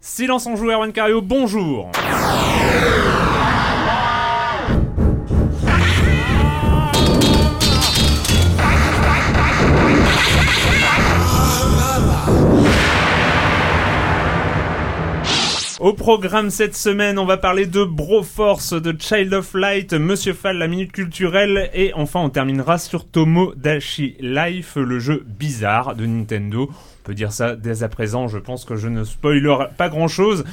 Silence en joue, Erwan Cario, bonjour Au programme cette semaine, on va parler de Broforce, de Child of Light, Monsieur Fall, la minute culturelle, et enfin on terminera sur Tomodachi Life, le jeu bizarre de Nintendo. Peut dire ça dès à présent, je pense que je ne spoilerai pas grand chose.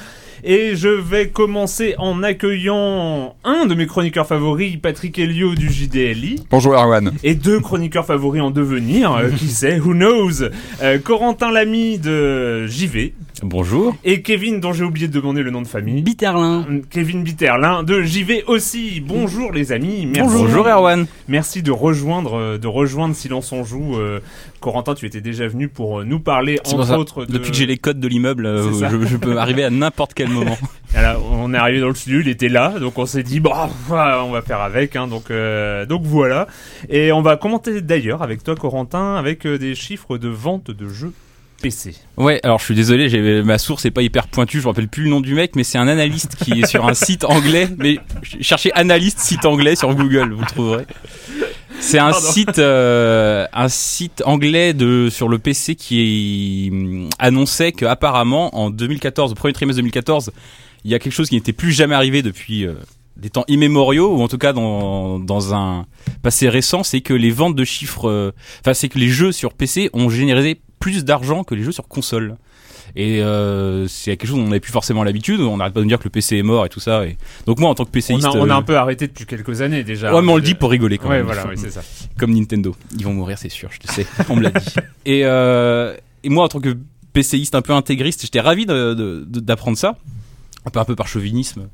Et je vais commencer en accueillant un de mes chroniqueurs favoris, Patrick Helio du JDLI. Bonjour Erwan. Et deux chroniqueurs favoris en devenir, euh, qui sait, who knows Euh, Corentin Lamy de JV, Bonjour. et Kevin, dont j'ai oublié de demander le nom de famille. Bitterlin. Kevin Bitterlin de JV aussi. Bonjour les amis. Merci. Bonjour Erwan. Merci de rejoindre, euh, de rejoindre Silence on joue. Euh, Corentin, tu étais déjà venu pour euh, nous parler entre autres. De... Depuis que j'ai les codes de l'immeuble, euh, je peux arriver à n'importe quel moment. On est arrivé dans le studio, il était là, donc on s'est dit bah voilà, on va faire avec. Hein, donc euh, donc voilà. Et on va commenter d'ailleurs avec toi Corentin avec euh, des chiffres de vente de jeux PC. Ouais, alors je suis désolé, j'ai ma source est pas hyper pointue, je me rappelle plus le nom du mec, mais c'est un analyste qui est sur un site anglais. Mais cherchez analyste site anglais sur Google, vous le trouverez. C'est un Pardon. site, euh, un site anglais de sur le PC qui hum, annonçait que apparemment en 2014, au premier trimestre 2014, il y a quelque chose qui n'était plus jamais arrivé depuis euh, des temps immémoriaux ou en tout cas dans dans un passé récent, c'est que les ventes de chiffres, euh, enfin c'est que les jeux sur PC ont généré plus d'argent que les jeux sur console. Et euh, c'est quelque chose dont on n'avait plus forcément l'habitude. On n'arrête pas de me dire que le PC est mort et tout ça. Et... Donc moi, en tant que On PCiste, a, on a euh, un peu arrêté depuis quelques années déjà. ouais, mais on le dit pour rigoler quand Ouais, même. voilà, Il oui, c'est ça. Comme Nintendo, ils vont mourir, c'est sûr. Je te sais, on me l'a dit. Et, euh, et moi, en tant que PCiste un peu intégriste, j'étais ravi d'apprendre ça, un peu un peu par chauvinisme.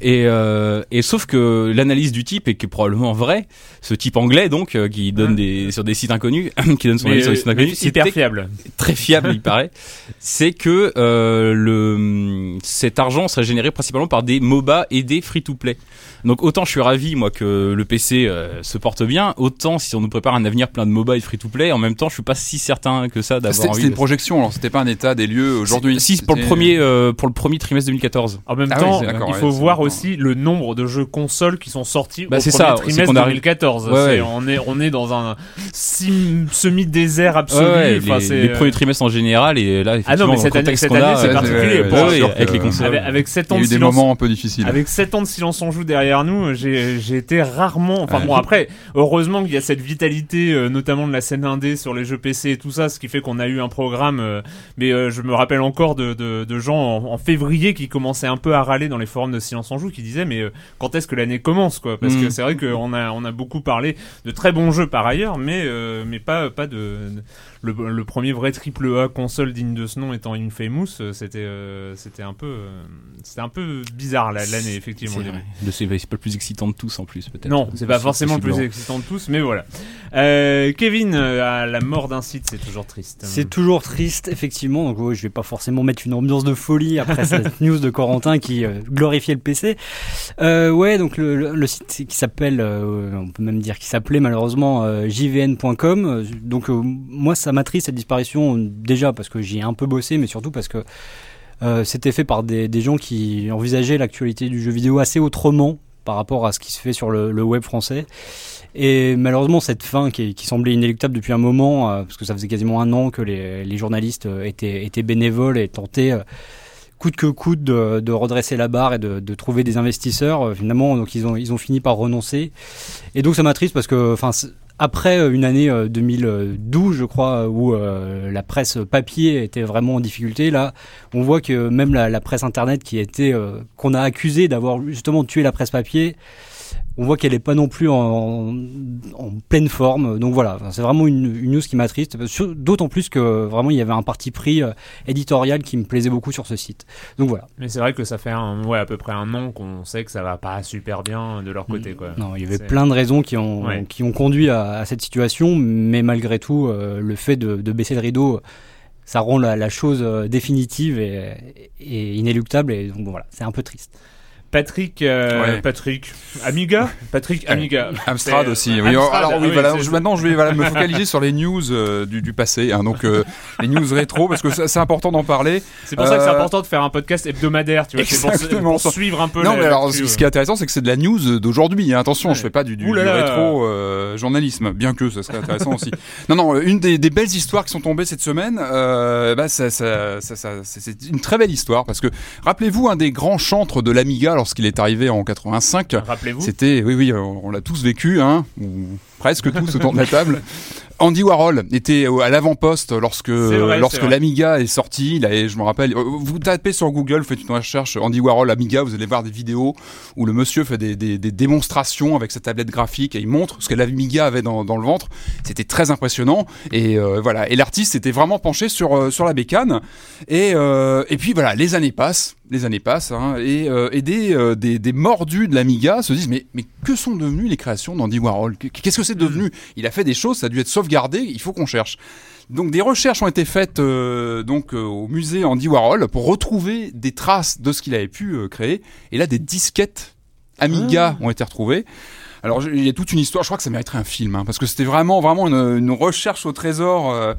Et, euh, et sauf que l'analyse du type est que probablement vrai, ce type anglais donc euh, qui donne des sur des sites inconnus, qui donne son avis sur des sites inconnus, hyper c'était fiable. très fiable il paraît, c'est que euh, le cet argent serait généré principalement par des MOBA et des free-to-play. Donc autant je suis ravi moi que le PC euh, se porte bien, autant si on nous prépare un avenir plein de MOBA et de free-to-play, en même temps je suis pas si certain que ça d'avoir C'était envie. c'était une projection, alors c'était pas un état des lieux aujourd'hui. Si pour le premier euh, pour le premier trimestre 2014. En même Ah temps, il faut voir aussi le nombre de jeux consoles qui sont sortis Bah, au c'est premier ça, trimestre qu'on arrive- 2014. Ouais, C'est- ouais. On est on est dans un sim- semi-désert absolu. Ouais, ouais, Enfin, les, c'est, les euh, premiers trimestres en général et là Ah non, mais cette année, cette c'est euh, particulier. Pour- avec les consoles. avec, avec 7 Il y ans a de eu des silence moments un peu difficiles. Avec 7 ans de silence en joue derrière nous, j'ai j'ai été rarement. Enfin Ouais. bon, après, heureusement qu'il y a cette vitalité, euh, notamment de la scène indé sur les jeux PC et tout ça, ce qui fait qu'on a eu un programme. euh, mais euh, je me rappelle encore de, de, de gens en, en février qui commençaient un peu à râler dans les forums de silence en joue, qui disaient mais euh, quand est-ce que l'année commence quoi? Parce Mm. que c'est vrai qu'on a on a beaucoup parlé de très bons jeux par ailleurs, mais euh, mais pas pas de le, le premier vrai triple A console digne de ce nom étant Infamous, euh, c'était euh, c'était un peu euh, c'était un peu bizarre la- l'année effectivement. C'est pas le plus excitant de tous en plus peut-être. Non, c'est pas forcément le plus excitant de tous, mais voilà. Euh, Kevin, euh, à la mort d'un site, c'est toujours triste. C'est toujours triste, effectivement. Donc, ouais, je vais pas forcément mettre une ambiance de folie après cette news de Corentin qui euh, glorifiait le PC. Euh, ouais, donc le, le- le site qui s'appelle, euh, on peut même dire qu'il s'appelait malheureusement euh, jvn.com. Donc, euh, moi, ça m'attriste cette disparition déjà parce que j'y ai un peu bossé, mais surtout parce que euh, c'était fait par des, gens qui envisageaient l'actualité du jeu vidéo assez autrement par rapport à ce qui se fait sur le, web français. Et malheureusement, cette fin qui, semblait inéluctable depuis un moment, euh, parce que ça faisait quasiment un an que les, journalistes euh, étaient, bénévoles et tentaient euh, coûte que coûte de, redresser la barre et de, trouver des investisseurs. Finalement, donc ils ont, ils ont fini par renoncer. Et donc ça m'attriste parce que, enfin, après euh, une année euh, 2012, je crois, où euh, la presse papier était vraiment en difficulté, là, on voit que même la, presse internet qui était, euh, qu'on a accusé d'avoir justement tué la presse papier, On voit qu'elle est pas non plus en, en pleine forme. Donc voilà, c'est vraiment une, une news qui m'attriste. D'autant plus que vraiment il y avait un parti pris euh, éditorial qui me plaisait beaucoup sur ce site. Donc voilà. Mais c'est vrai que ça fait un, ouais, à peu près un an qu'on sait que ça va pas super bien de leur côté, quoi. Non, il y avait plein de raisons qui ont, Ouais. qui ont conduit à, à cette situation, mais malgré tout, euh, le fait de, de baisser le rideau, ça rend la, la chose euh, définitive et, et inéluctable, et donc bon, voilà, c'est un peu triste. Patrick, euh, Ouais. Patrick, Amiga, Patrick Amiga. Amstrad aussi. Oui, Amstrad, alors oui, oui, voilà. c'est- je- maintenant, je vais voilà, me focaliser sur les news euh, du, du passé, hein, donc euh, les news rétro, parce que c'est important d'en parler. C'est pour ça que c'est Euh, important de faire un podcast hebdomadaire, tu vois, pour, suivre un peu. Non, la- mais alors, ce qui est intéressant, c'est que c'est de la news d'aujourd'hui. hein. Attention, Ouais. je fais pas du, du, du rétro euh, journalisme, bien que ça serait intéressant aussi. Non, non, une des, des belles histoires qui sont tombées cette semaine, euh, bah, ça, c'est une très belle histoire parce que rappelez-vous un des grands chantres de l'Amiga lorsqu'il est arrivé en 85. Rappelez-vous. C'était, oui, oui, on, on l'a tous vécu, hein, ou presque tous autour de la table. Andy Warhol était au- à l'avant-poste lorsque vrai, lorsque l'Amiga est sorti. Il a- je me rappelle, euh, vous tapez sur Google, vous faites une recherche Andy Warhol Amiga, vous allez voir des vidéos où le monsieur fait des, des- des démonstrations avec sa tablette graphique et il montre ce que l'Amiga avait dans, dans le ventre. C'était très impressionnant et euh, voilà. Et l'artiste était vraiment penché sur euh, sur la bécane. Et euh, et puis voilà, les années passent, les années passent, hein, et, euh, et des, euh, des des mordus de l'Amiga se disent mais mais que sont devenues les créations d'Andy Warhol? Qu'est-ce que c'est devenu? Il a fait des choses, ça a dû être sauvegardé. Il faut qu'on cherche. Donc des recherches ont été faites euh, donc euh, au musée Andy Warhol pour retrouver des traces de ce qu'il avait pu euh, créer. Et là, des disquettes Amiga ont été retrouvées. Alors il y a toute une histoire. Je crois que ça mériterait un film hein, parce que c'était vraiment vraiment une, une recherche au trésor.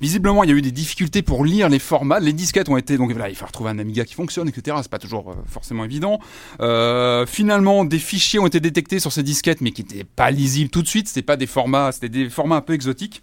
Visiblement, il y a eu des difficultés pour lire les formats. Les disquettes ont été donc voilà, il faut retrouver un Amiga qui fonctionne, etc. C'est pas toujours euh, forcément évident. Euh, finalement, des fichiers ont été détectés sur ces disquettes, mais qui n'étaient pas lisibles tout de suite. C'était pas des formats, c'était des formats un peu exotiques.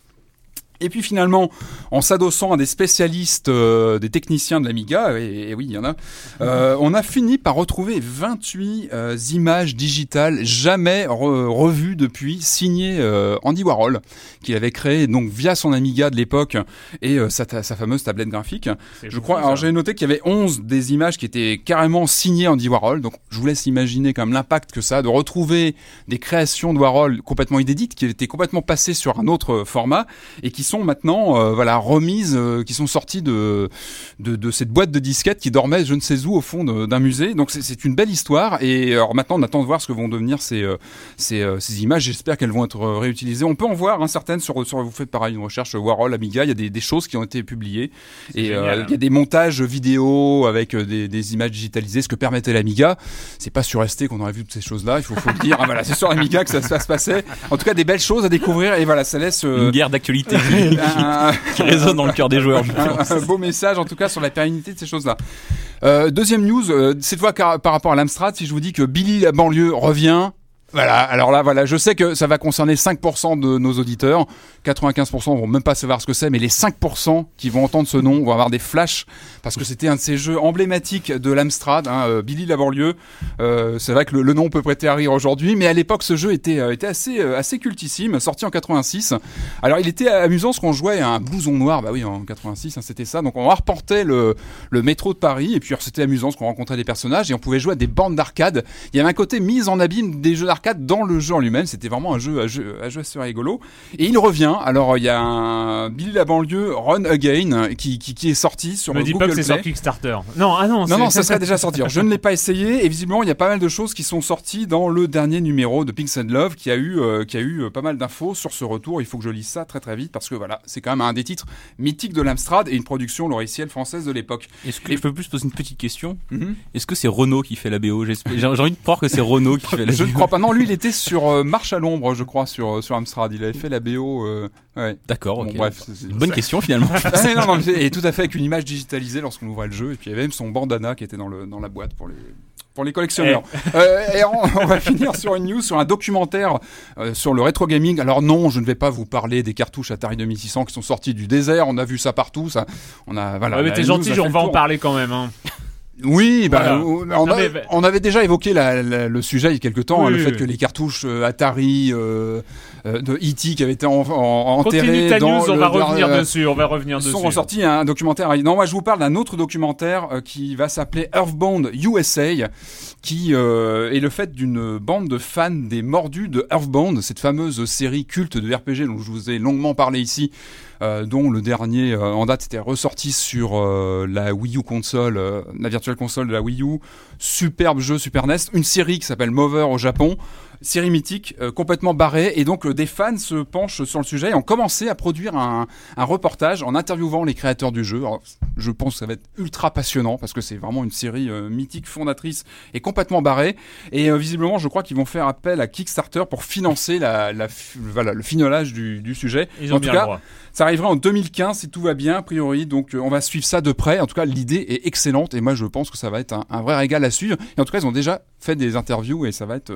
Et puis finalement, en s'adossant à des spécialistes, euh, des techniciens de l'Amiga, et, et oui, il y en a, euh, on a fini par retrouver 28 euh, images digitales jamais re- revues depuis, signées euh, Andy Warhol, qu'il avait créé donc via son Amiga de l'époque et sa, fameuse tablette graphique. Je crois. Alors j'ai noté qu'il y avait 11 des images qui étaient carrément signées Andy Warhol. Donc je vous laisse imaginer quand même l'impact que ça a de retrouver des créations de Warhol complètement inédites qui étaient complètement passées sur un autre format et qui sont maintenant euh, voilà remises, euh, qui sont sorties de, de de cette boîte de disquettes qui dormait je ne sais où au fond d'un musée. Donc c'est- une belle histoire. Et alors maintenant on attend de voir ce que vont devenir ces euh, ces, ces images. J'espère qu'elles vont être réutilisées. On peut en voir hein, certaines sur sur vous faites pareil une recherche Warhol Amiga. Il y a des, des choses qui ont été publiées. Et il y a des montages vidéo avec des, des images digitalisées, ce que permettait l'Amiga. C'est pas sur ST qu'on aurait vu toutes ces choses-là, il faut, faut le dire. Ah, voilà, c'est sur l'Amiga que ça, ça se passait. En tout cas, des belles choses à découvrir. Et voilà, ça laisse euh, Une guerre d'actualité un, qui résonne dans le cœur des joueurs. je un- pense. un beau message, en tout cas, sur la pérennité de ces choses-là. Euh, deuxième news, euh, cette fois car- par rapport à l'Amstrad, si je vous dis que Billy la banlieue revient. Voilà, alors là, voilà, je sais que ça va concerner 5% de nos auditeurs. 95% vont même pas savoir ce que c'est, mais les 5% qui vont entendre ce nom vont avoir des flashs parce que c'était un de ces jeux emblématiques de l'Amstrad, hein, euh, Billy la banlieue. Euh, c'est vrai que le, nom peut prêter à rire aujourd'hui, mais à l'époque, ce jeu était, euh, euh, assez cultissime, sorti en 86. Alors, il était amusant parce qu'on jouait à un blouson noir, bah oui, en 86, hein, c'était ça. Donc, on reportait le, le métro de Paris, et puis c'était amusant parce qu'on rencontrait des personnages et on pouvait jouer à des bandes d'arcade. Il y avait un côté mise en abîme des jeux d'arcade dans le jeu en lui-même. C'était vraiment un jeu à, jeu, à jouer assez rigolo. Et il revient. Alors, il y a un Billy la banlieue Run Again qui, qui, qui est sorti sur Me dis Google pas que c'est sur Kickstarter. Non, ah non, Non, non, ça serait déjà sorti. Alors, je ne l'ai pas essayé et visiblement il y a pas mal de choses qui sont sorties dans le dernier numéro de Pinks and Love qui a eu, euh, qui a eu euh, pas mal d'infos sur ce retour. Il faut que je lise ça très très vite parce que voilà, c'est quand même un des titres mythiques de l'Amstrad et une production logicielle française de l'époque. Est-ce que je peux plus poser une petite question? Mhm. Est-ce que c'est Renault qui fait la BO J'ai j'ai envie de croire que c'est Renault qui fait la Je BO. ne crois pas. Non, lui il était sur euh, Marche à l'ombre, je crois, sur, sur Amstrad. Il avait fait la BO. euh, ouais. D'accord, Bon, ok. bref, c'est- c'est- Une bonne question finalement. Ah, non, non, mais- et tout à fait avec une image digitalisée lorsqu'on ouvrait le jeu. Et puis il y avait même son bandana qui était dans, le, dans la boîte pour les, pour les collectionneurs. Euh, et on, on va finir sur une news, sur un documentaire euh, sur le rétro gaming. Alors non, je ne vais pas vous parler des cartouches Atari 2600 qui sont sorties du désert. On a vu ça partout. Ça, on a voilà. Ouais, mais t'es gentil, on va en parler quand même. Hein. Oui, bah, Voilà. on, Non, a- mais- on avait déjà évoqué la- la- le sujet il y a quelques temps, Oui, hein, le oui, fait oui. que les cartouches euh, Atari euh, euh, de E.T. qui avaient été en, enterrées dans news, on le va dernier- revenir dessus, on va revenir dessus. sont ressortis un documentaire. Non, moi je vous parle d'un autre documentaire qui va s'appeler Earthbound USA, qui est le fait d'une bande de fans des mordus de Earthbound, cette fameuse série culte de RPG dont je vous ai longuement parlé ici, dont le dernier euh, en date était ressorti sur euh, la Wii U console, euh, la virtuelle console de la Wii U. Superbe jeu Super NES, une série qui s'appelle Mover au Japon. Série mythique, euh, complètement barrée, et donc euh, des fans se penchent sur le sujet et ont commencé à produire un, un reportage en interviewant les créateurs du jeu. Alors, je pense que ça va être ultra passionnant parce que c'est vraiment une série euh, mythique, fondatrice et complètement barrée. Et visiblement, je crois qu'ils vont faire appel à Kickstarter pour financer la, la fi- voilà, le finolage du, du sujet. Ils en tout cas, ça arrivera en 2015 si tout va bien, a priori. Donc, on va suivre ça de près. En tout cas, l'idée est excellente et moi, je pense que ça va être un, un vrai régal à suivre. Et en tout cas, ils ont déjà fait des interviews et ça va être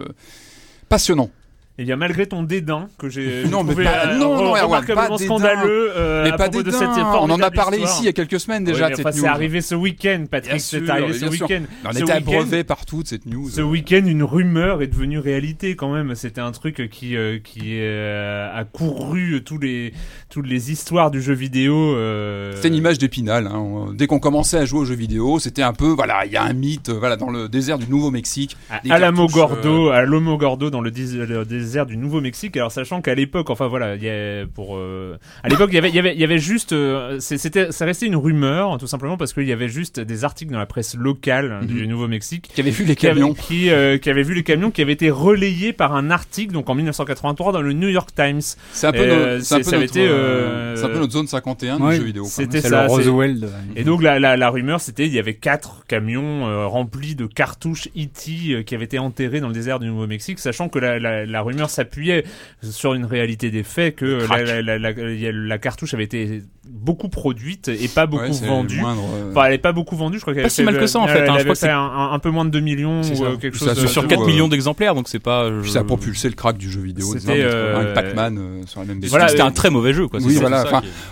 passionnant. Eh bien, malgré ton dédain que j'ai Non, mais trouvé pas- euh, non, non, remarquablement pas dédain. scandaleux euh, Mais à pas propos de des cette on en a parlé histoire. ici il y a quelques semaines déjà Oui, mais enfin, c'est arrivé ce week-end, Patrick. C'est arrivé ce week-end. On était abreuvé partout de cette news. Ce week-end, une rumeur est devenue réalité quand même. C'était un truc qui euh, qui euh, a couru tous les toutes les histoires du jeu vidéo. euh, C'était une image d'épinal. Hein. Dès qu'on commençait à jouer aux jeux vidéo, c'était un peu, voilà, il y a un mythe, euh, voilà, dans le désert du Nouveau-Mexique. à des Alamo cartouches, Gordo, à Lomo Gordo dans le, dés- le désert du Nouveau-Mexique. Alors sachant qu'à l'époque, enfin voilà, il y a pour euh, à l'époque il y avait il y avait il y avait juste euh, c'était ça restait une rumeur tout simplement parce qu'il y avait juste des articles dans la presse locale hein, du Nouveau-Mexique Qui avait vu les qui avait, camions. qui, euh, qui avait vu les camions qui avaient été relayés par un article donc en 1983 dans le New York Times. C'est un peu, Euh, no- c'est un c'est- peu ça notre, été, c'est un peu notre zone 51 Ouais, du jeu vidéo. c'était ça, Roswell. de- Et donc la, la, la rumeur c'était il y avait quatre camions euh, remplis de cartouches E.T. euh, qui avaient été enterrés dans le désert du Nouveau-Mexique, sachant que la, la, la rumeur s'appuyait sur une réalité des faits que euh, la, la, la, la- y a- la cartouche avait été beaucoup produite et pas beaucoup Ouais, vendue. moindre, euh, Enfin, elle est pas beaucoup vendue, je crois qu'elle Pas si mal que ça, en euh, fait, Elle hein. Je avait crois que fait c'est- un, peu moins de 2 millions ou euh, quelque Ça, chose. de- sur de- 4 euh, millions d'exemplaires, donc c'est pas. je- Puis ça a propulsé le crack du jeu vidéo. C'était, années euh, 80, avec Pac-Man euh, sur la même. Voilà, c'était euh, un très mauvais jeu, quoi. Oui, voilà,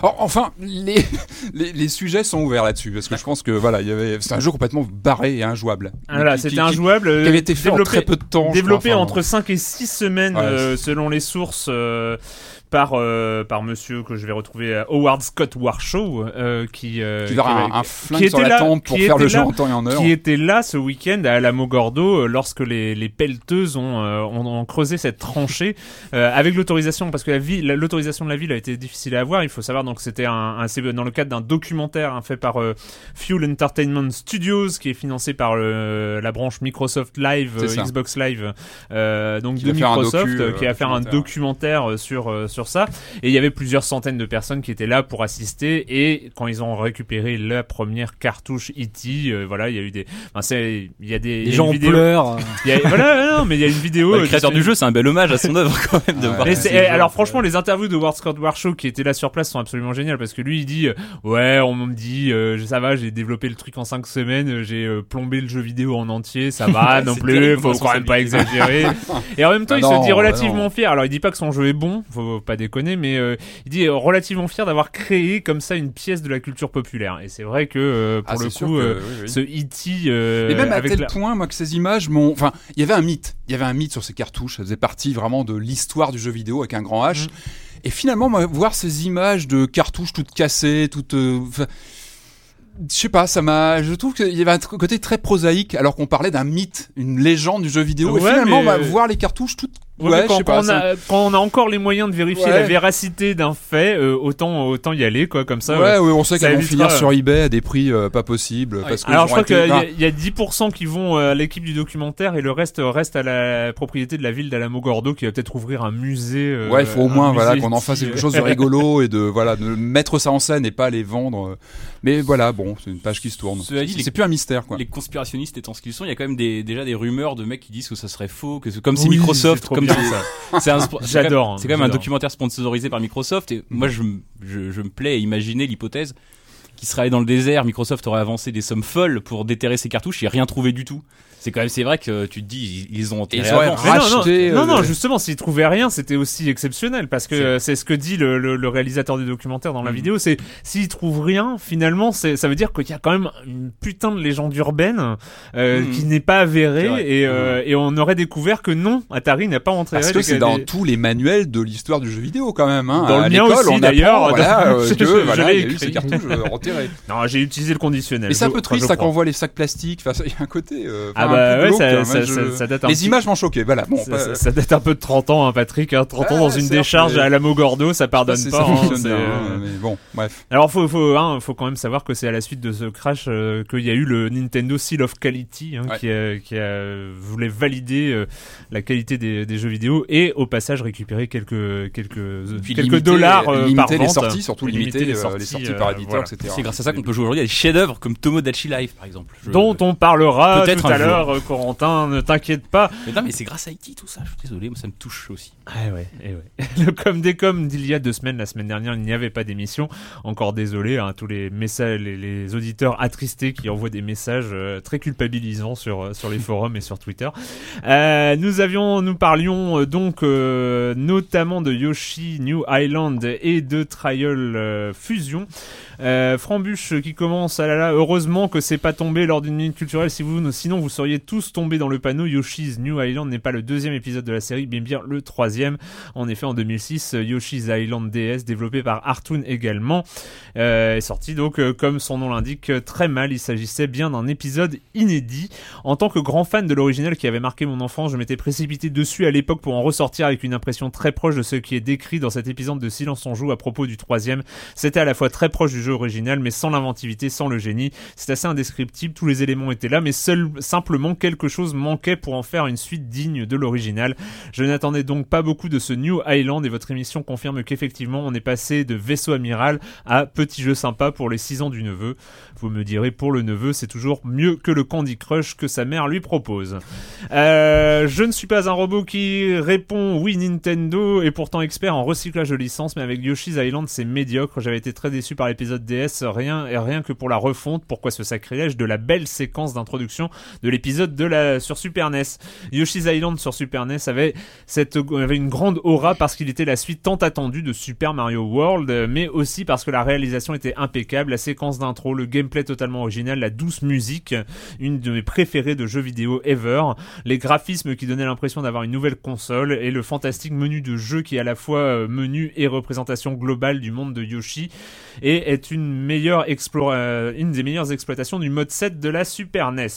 enfin, les, les, les sujets sont ouverts là-dessus parce que je pense que voilà, il y avait, c'est un jeu complètement barré et injouable. Voilà, c'était injouable. Qui, avait été fait en très peu de temps. développé entre 5 et 6 semaines Ouais, euh, selon les sources euh, par euh, par monsieur que je vais retrouver Howard Scott Warshaw euh, qui euh, qui un, un qui flingue sur était la là- tempe pour qui faire le jeu en temps et en heure. qui était là ce week-end à Alamo Gordo euh, lorsque les, les pelleteuses ont, ont, ont creusé cette tranchée avec l'autorisation parce que la ville la- l'autorisation de la ville a été difficile à avoir il faut savoir donc c'était un, dans le cadre d'un documentaire hein, fait par Fuel Entertainment Studios qui est financé par la branche Microsoft Live. Xbox Live donc Qui de Microsoft docu, qui va faire un documentaire. sur sur ça et il y avait plusieurs centaines de personnes qui étaient là pour assister et quand ils ont récupéré la première cartouche E.T. euh, voilà il y a eu des enfin, c'est il y a des il y Les a gens vidéo- pleurent. il y a- voilà non mais il y a une vidéo Bah, euh, le créateur du jeu, c'est un bel hommage à son œuvre quand même de Ouais. voir Mais alors franchement les interviews de Ward Scott Warshaw qui était là sur place sont absolument géniales parce que lui il dit euh, ouais on me dit euh, ça va j'ai développé le truc en 5 semaines euh, j'ai euh, plombé le jeu vidéo en entier ça va non plus terrible, faut quand même pas exagérer et en même temps Bah il non, se dit relativement non. fier alors il dit pas que son jeu est bon faut pas déconner mais euh, il dit euh, relativement fier d'avoir créé comme ça une pièce de la culture populaire et c'est vrai que euh, pour Ah, le coup que- euh, oui, oui. ce E.T. euh, Et même à avec tel la- point, moi, que ces images m'ont. Enfin, il y avait un mythe. Il y avait un mythe sur ces cartouches. Ça faisait partie vraiment de l'histoire du jeu vidéo avec un grand H. Mm. Et finalement, moi, voir ces images de cartouches toutes cassées, toutes. euh, je sais pas, ça m'a. Je trouve qu'il y avait un côté très prosaïque, alors qu'on parlait d'un mythe, une légende du jeu vidéo. et finalement, mais- bah, voir les cartouches toutes. Ouais, quand, on ça- a, quand on a encore les moyens de vérifier Ouais. la véracité d'un fait, euh, autant autant y aller quoi comme ça. Ouais, ouais, on sait qu'elles vont finir sur eBay à des prix euh, pas possibles. Parce que Alors je crois qu'il été- y, Ah, y a 10% qui vont euh, à l'équipe du documentaire et le reste reste à la propriété de la ville d'Alamo Gordo qui va peut-être ouvrir un musée. euh, Ouais, il faut au moins voilà qu'on en fasse quelque chose de rigolo et de voilà de mettre ça en scène et pas les vendre. Mais voilà, bon, c'est une page qui se tourne. C'est plus un mystère quoi. Les conspirationnistes étant ce qu'ils sont, il y a quand même des, déjà des rumeurs de mecs qui disent que ça serait faux, que c'est- comme Oui, c'est Microsoft, comme bien, c'est- ça. J'adore, quand même- C'est quand même un documentaire sponsorisé par Microsoft et moi je, m- je, je me plais à imaginer l'hypothèse qui serait allé dans le désert, Microsoft aurait avancé des sommes folles pour déterrer ses cartouches, a rien trouvé du tout. C'est quand même, c'est vrai que tu te dis, ils, ont enterré ils avant. Mais non, non, non, euh, non, le- justement, s'ils trouvaient rien, c'était aussi exceptionnel parce que C'est- euh, ce que dit le, le- le réalisateur du documentaire dans la Mhm. vidéo. C'est s'ils trouvent rien, finalement, c'est ça veut dire qu'il y a quand même une putain de légende urbaine euh, Mhm. qui n'est pas avérée et, euh, et on aurait découvert que non, Atari n'a pas enterré. Parce que c'est dans tous les manuels de l'histoire du jeu vidéo quand même. Hein. Dans à le mien l'école, aussi, on d'ailleurs, Voilà, euh, que, je voilà, l'ai il y a eu écrit. ces cartouches euh, enterrées. Non, j'ai utilisé le conditionnel. Mais c'est un peu triste ça quand on crois. voit les sacs plastiques. Enfin, ça- il y a un côté. euh, Ah bah un peu ouais, glauque, ça, hein. ça, Moi, ça- je- ça date un Les petit- images m'ont choqué. Voilà. Bon. ça, date un peu de 30 ans, hein, Patrick. hein. 30 ans Ouais, dans une décharge mais- à la Mogordo, ça pardonne pas. hein, euh, hein, mais bon, bref. Alors faut faut hein, faut quand même savoir que c'est à la suite de ce crash euh, qu'il y a eu le Nintendo Seal of Quality hein, Ouais. qui a, qui a voulait valider euh, la qualité des, des jeux vidéo et au passage récupérer quelques quelques Puis quelques limiter- dollars euh, limiter par les vente. sorties, surtout limiter, les euh, sorties, les sorties par éditeur, voilà. etc. C'est grâce à ça qu'on peut jouer aujourd'hui à des chefs-d'œuvre comme Tomodachi Life, par exemple. Je- dont on parlera Peut-être tout un à jour. l'heure, euh, Corentin, ne t'inquiète pas. Mais non, mais c'est grâce à IT tout ça. Je suis désolé, moi ça me touche aussi. Ah ouais, eh ouais. Le comme des comme d'il y a deux semaines, la semaine dernière, il n'y avait pas d'émission. Encore désolé à tous les messages, les, les auditeurs attristés qui envoient des messages euh, très culpabilisants sur euh, sur les forums et sur Twitter. Euh, nous avions, nous parlions euh, donc notamment de Yoshi New Island et de Trial Fusion. Frambuche qui commence, ah là là, heureusement que c'est pas tombé lors d'une minute culturelle, si vous, sinon vous seriez tous tombés dans le panneau. Yoshi's New Island n'est pas le deuxième épisode de la série, bien bien le troisième. En effet, en 2006, euh, Yoshi's Island DS, développé par Artoon également, euh, est sorti donc, euh, comme son nom l'indique, euh, très mal. Il s'agissait bien d'un épisode inédit. En tant que grand fan de l'original qui avait marqué mon enfance, je m'étais précipité dessus à l'époque pour en ressortir avec une impression très proche de ce qui est décrit dans cet épisode de Silence on joue à propos du troisième. C'était à la fois très proche du jeu original, mais sans l'inventivité, sans le génie. C'est assez indescriptible, tous les éléments étaient là, mais seul, quelque chose manquait pour en faire une suite digne de l'original. Je n'attendais donc pas beaucoup de ce New Island et votre émission confirme qu'effectivement on est passé de vaisseau amiral à petit jeu sympa pour les 6 ans du neveu. Vous me direz, pour le neveu, c'est toujours mieux que le Candy Crush que sa mère lui propose. Euh, je ne suis pas un robot qui répond oui Nintendo et pourtant expert en recyclage de licences, mais avec Yoshi's Island c'est médiocre. J'avais été très déçu par l'épisode DS, rien et rien que pour la refonte. Pourquoi ce sacrilège de la belle séquence d'introduction de l'épisode de la sur Super NES. Yoshi's Island sur Super NES avait cette avait une grande aura parce qu'il était la suite tant attendue de Super Mario World, euh, mais aussi parce que la réalisation était impeccable, la séquence d'intro, le gameplay totalement original, la douce musique, une de mes préférées de jeux vidéo ever, les graphismes qui donnaient l'impression d'avoir une nouvelle console et le fantastique menu de jeu qui est à la fois euh, menu et représentation globale du monde de Yoshi et est une meilleure explo- euh, une des meilleures exploitations du mode 7 de la Super NES.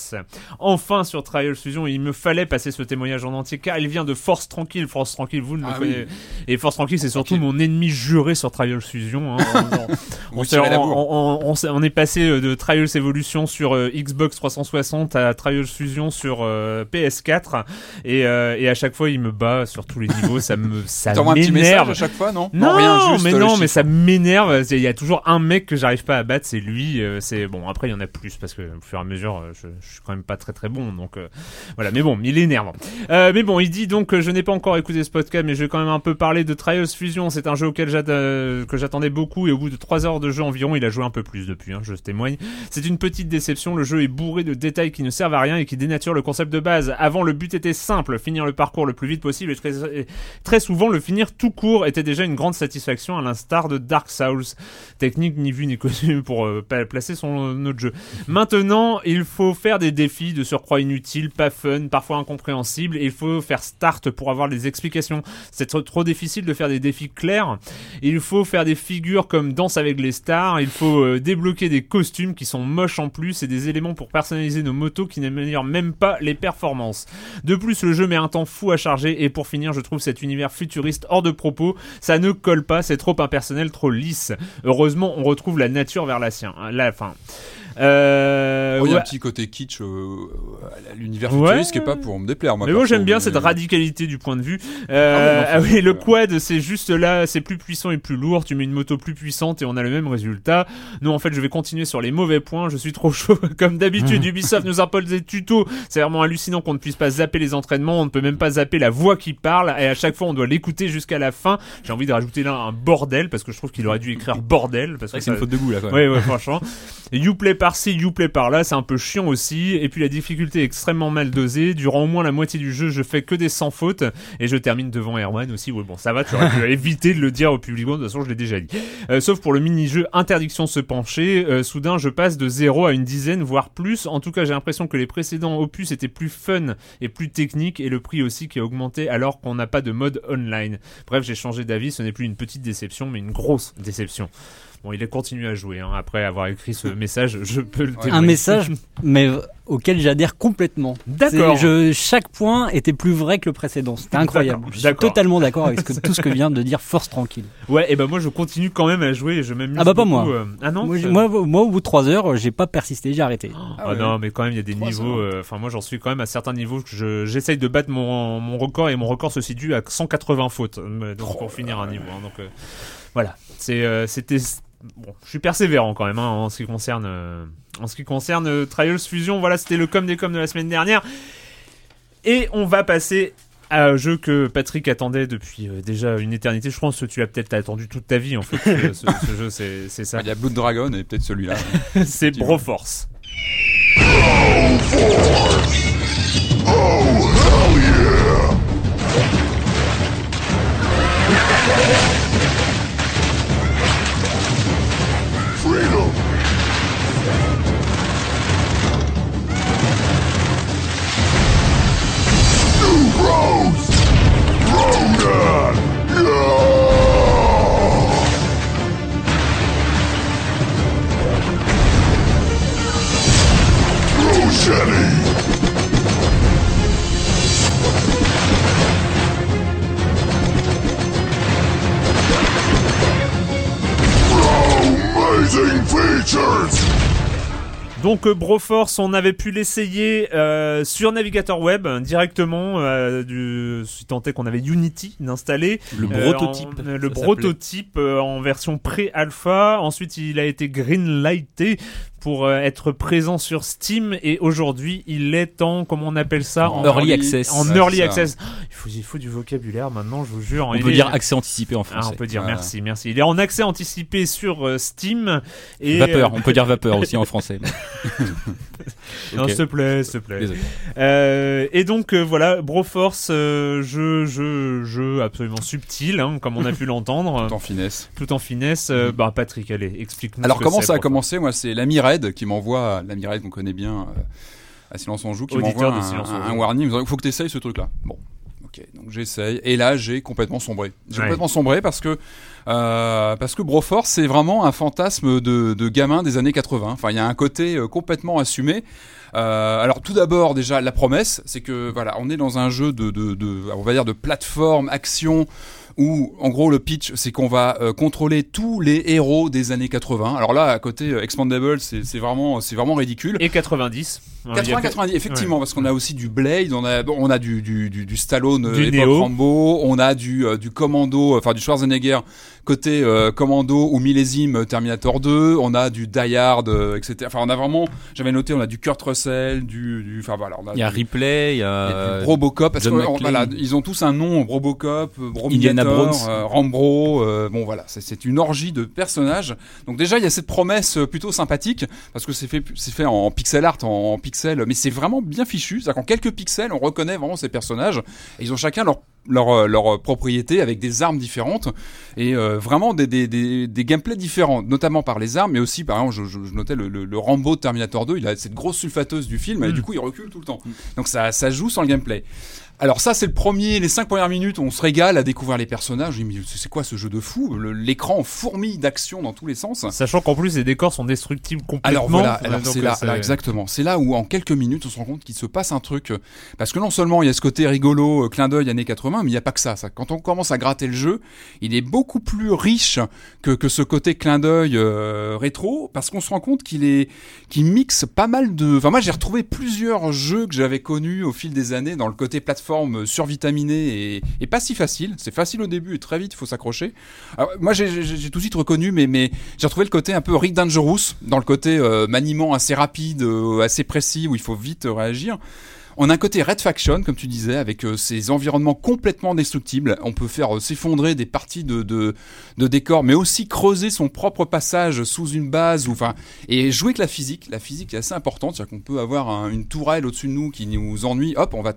Enfin sur Trial Fusion, il me fallait passer ce témoignage en entier car il vient de Force Tranquille. Force Tranquille, vous ne le Ah connaissez. oui. Et Force Tranquille, c'est surtout mon ennemi juré sur Trial Fusion. hein. On- est passé euh, de Trials Evolution sur euh, Xbox 360 à Trials Fusion sur euh, PS4 et, euh, et à chaque fois il me bat sur tous les niveaux. Ça me ça T'envoies un petit message m'énerve. à chaque fois, non Non, rien, juste mais le non, mais ça m'énerve. Il y a toujours un mec que j'arrive pas à battre, c'est lui. C'est bon. Après, il y en a plus parce que au fur et à mesure, je, je suis quand même pas très très bon. Donc euh, voilà. Mais bon, il est énervant. Euh, mais bon, il dit donc que je n'ai pas encore écouté ce podcast, mais je vais quand même un peu parler de Trials Fusion. C'est un jeu auquel euh, j'attendais beaucoup et au bout de 3 heures de jeu environ, il a joué un peu plus depuis. Hein, je témoigne. C'est une petite déception. Le jeu est bourré de détails qui ne servent à rien et qui dénaturent le concept de base. Avant, le but était simple finir le parcours le plus vite possible et très, souvent le finir tout court était déjà une grande satisfaction à l'instar de Dark Souls. Technique ni vue ni connue pour euh, placer son autre jeu. Maintenant, il faut faire des défis de surcroît inutiles, pas fun, parfois incompréhensibles et il faut faire start pour avoir des explications. C'est trop, trop difficile de faire des défis clairs. Il faut faire des figures comme Danse avec les stars, il faut euh, débloquer des costumes qui sont moches en plus et des éléments pour personnaliser nos motos qui n'améliorent même pas les performances. De plus, le jeu met un temps fou à charger et pour finir, je trouve cet univers futuriste hors de propos. Ça ne colle pas, c'est trop impersonnel, trop lisse. Heureusement, on retrouve la nature vers la sienne. La fin. Euh, il y a ouais. un petit côté kitsch euh, à l'univers Ouais. futuriste qui est pas pour me déplaire. Moi, Mais moi j'aime bien mais- cette radicalité du point de vue. Euh, Ah ah oui, le c'est- quad c'est juste là, c'est plus puissant et plus lourd. Tu mets une moto plus puissante et on a le même résultat. Non, en fait, je vais continuer sur les mauvais points. Je suis trop chaud. Comme d'habitude, Ubisoft nous impose des tutos. C'est vraiment hallucinant qu'on ne puisse pas zapper les entraînements. On ne peut même pas zapper la voix qui parle. Et à chaque fois, on doit l'écouter jusqu'à la fin. J'ai envie de rajouter là un bordel parce que je trouve qu'il aurait dû écrire bordel parce que c'est une faute de goût là quand même. Ouais, ouais, franchement. Youplay par-ci, Youplay par-là, c'est un peu chiant aussi. Et puis la difficulté est extrêmement mal dosée. Durant au moins la moitié du jeu, je fais que des sans fautes. Et je termine devant Erwan aussi. Ouais, bon, ça va, tu aurais pu éviter de le dire au public. Bon, de toute façon, je l'ai déjà dit. Euh, sauf pour le mini-jeu Interdiction se pencher. Euh, soudain, je passe de 0 à une dizaine, voire plus. En tout cas, j'ai l'impression que les précédents opus étaient plus fun et plus techniques. Et le prix aussi qui a augmenté alors qu'on n'a pas de mode online. Bref, j'ai changé d'avis. Ce n'est plus une petite déception, mais une grosse déception. Bon, il a continué à jouer. Hein. Après avoir écrit ce message, je peux le Un témoigner. message, mais auquel j'adhère complètement. D'accord. Chaque point était plus vrai que le précédent. C'était incroyable. D'accord, Je suis totalement d'accord avec ce que- tout ce que vient de dire Force Tranquille. Ouais, et ben moi je continue quand même à jouer je m'amuse Ah bah pas beaucoup, moi. euh. Ah non moi, moi, moi, au bout de 3 heures, j'ai pas persisté, j'ai arrêté. Ah, Ah ouais. non, mais quand même, il y a des niveaux. euh, Enfin, moi, j'en suis quand même à certains niveaux. que je J'essaye de battre mon, mon record et mon record se situe à 180 fautes. euh, Donc, pour finir un niveau. hein, donc, euh, voilà. C'est, euh, c'était. Bon, je suis persévérant quand même hein, en ce qui concerne. euh, en ce qui concerne euh, Trials Fusion. Voilà, c'était le com des com de la semaine dernière. Et on va passer à un jeu que Patrick attendait depuis euh, déjà une éternité. Je pense que tu as peut-être attendu toute ta vie en fait. ce, jeu, c'est c'est ça. Il y a Blood Dragon et peut-être celui-là. c'est Broforce. Donc euh, Broforce, on avait pu l'essayer euh, sur navigateur web euh, directement, euh, du, si tant est qu'on avait Unity d'installer. Le Euh, prototype. euh, le prototype euh, en version pré-alpha. Ensuite, il a été greenlighté pour euh, être présent sur Steam et aujourd'hui, il est en comment on appelle ça En early access. En Ouais, early ça. access. Il faut, il faut du vocabulaire maintenant, je vous jure. On Il peut est- dire accès anticipé en Ah, français. on peut dire merci, merci. Il est en accès anticipé sur euh, Steam et Vapeur, euh, on peut dire vapeur aussi en français. Non, Ok. s'il te plaît, s'il te plaît. Euh, et donc euh, voilà, Broforce, euh, jeu, jeu, jeu absolument subtil, hein, comme on a pu l'entendre, Tout en finesse. tout en finesse. Euh, bah Patrick, allez, explique-nous. Alors ce que comment ça a Broforce. commencé? Moi c'est l'ami Qui m'envoie, l'ami Red qu'on connaît bien euh, à Silence on joue, qui m'envoie un, un- un warning, il faut que tu essayes ce truc là. Bon, ok, donc j'essaye. Et là j'ai complètement sombré. J'ai Ouais. complètement sombré parce que euh, parce que Broforce c'est vraiment un fantasme de, de gamin des années 80. Enfin il y a un côté euh, complètement assumé. Euh, alors tout d'abord déjà la promesse, c'est que voilà, on est dans un jeu de, de, de on va dire de plateforme action où en gros le pitch c'est qu'on va euh, contrôler tous les héros des années 80. Alors là à côté euh, Expandable c'est vraiment c'est vraiment ridicule. Et 90. Ouais, il y a 80 que- 90 effectivement parce qu'on a aussi du Blade, on a bon, on a du du du, du Stallone euh, Du Neo. Rambo, on a du euh, du Commando enfin du Schwarzenegger côté euh, Commando ou millésime euh, Terminator 2, on a du Die Hard euh, etc. Enfin on a vraiment j'avais noté on a du Kurt Russell, du du enfin voilà, on a Il y a du- Ripley, il y a du Robocop parce que on- voilà, ils ont tous un nom Robocop, euh, euh, Rambo, euh, bon voilà, c'est- une orgie de personnages. Donc déjà il y a cette promesse euh, plutôt sympathique parce que c'est fait c'est fait en pixel art en, en pixel mais c'est vraiment bien fichu, c'est-à-dire qu'en quelques pixels on reconnaît vraiment ces personnages et ils ont chacun leur leur, euh, leur propriété avec des armes différentes et euh, vraiment des, des, des, des gameplays différents, notamment par les armes, mais aussi par exemple, je, je, je notais le, le, le Rambo de Terminator 2, il a cette grosse sulfateuse du film et Mm. du coup il recule tout le temps. Donc ça, ça joue sans le gameplay. Alors ça c'est le premier, les cinq premières minutes, on se régale à découvrir les personnages. Je me dis, mais c'est quoi ce jeu de fou? L'écran fourmille d'action dans tous les sens. Sachant qu'en plus les décors sont destructibles complètement. Alors voilà, alors c'est là, alors exactement. C'est là où en quelques minutes on se rend compte qu'il se passe un truc. Parce que non seulement il y a ce côté rigolo, euh, clin d'œil années 80, mais il n'y a pas que ça, ça. Quand on commence à gratter le jeu, il est beaucoup plus riche que, que ce côté clin d'œil euh, rétro, parce qu'on se rend compte qu'il est, qu'il mixe pas mal de. Enfin moi j'ai retrouvé plusieurs jeux que j'avais connus au fil des années dans le côté plateforme survitaminé et, pas si facile. C'est facile au début et très vite il faut s'accrocher. Alors, moi j'ai- tout de suite reconnu, mais, mais j'ai retrouvé le côté un peu Rick Dangerous dans le côté euh, maniement assez rapide, euh, assez précis où il faut vite réagir. On a un côté Red Faction, comme tu disais, avec euh, ces environnements complètement destructibles. On peut faire euh, s'effondrer des parties de, de, décors, mais aussi creuser son propre passage sous une base, ou et jouer avec la physique. La physique est assez importante, c'est-à-dire qu'on peut avoir un- une tourelle au-dessus de nous qui nous ennuie. Hop, on va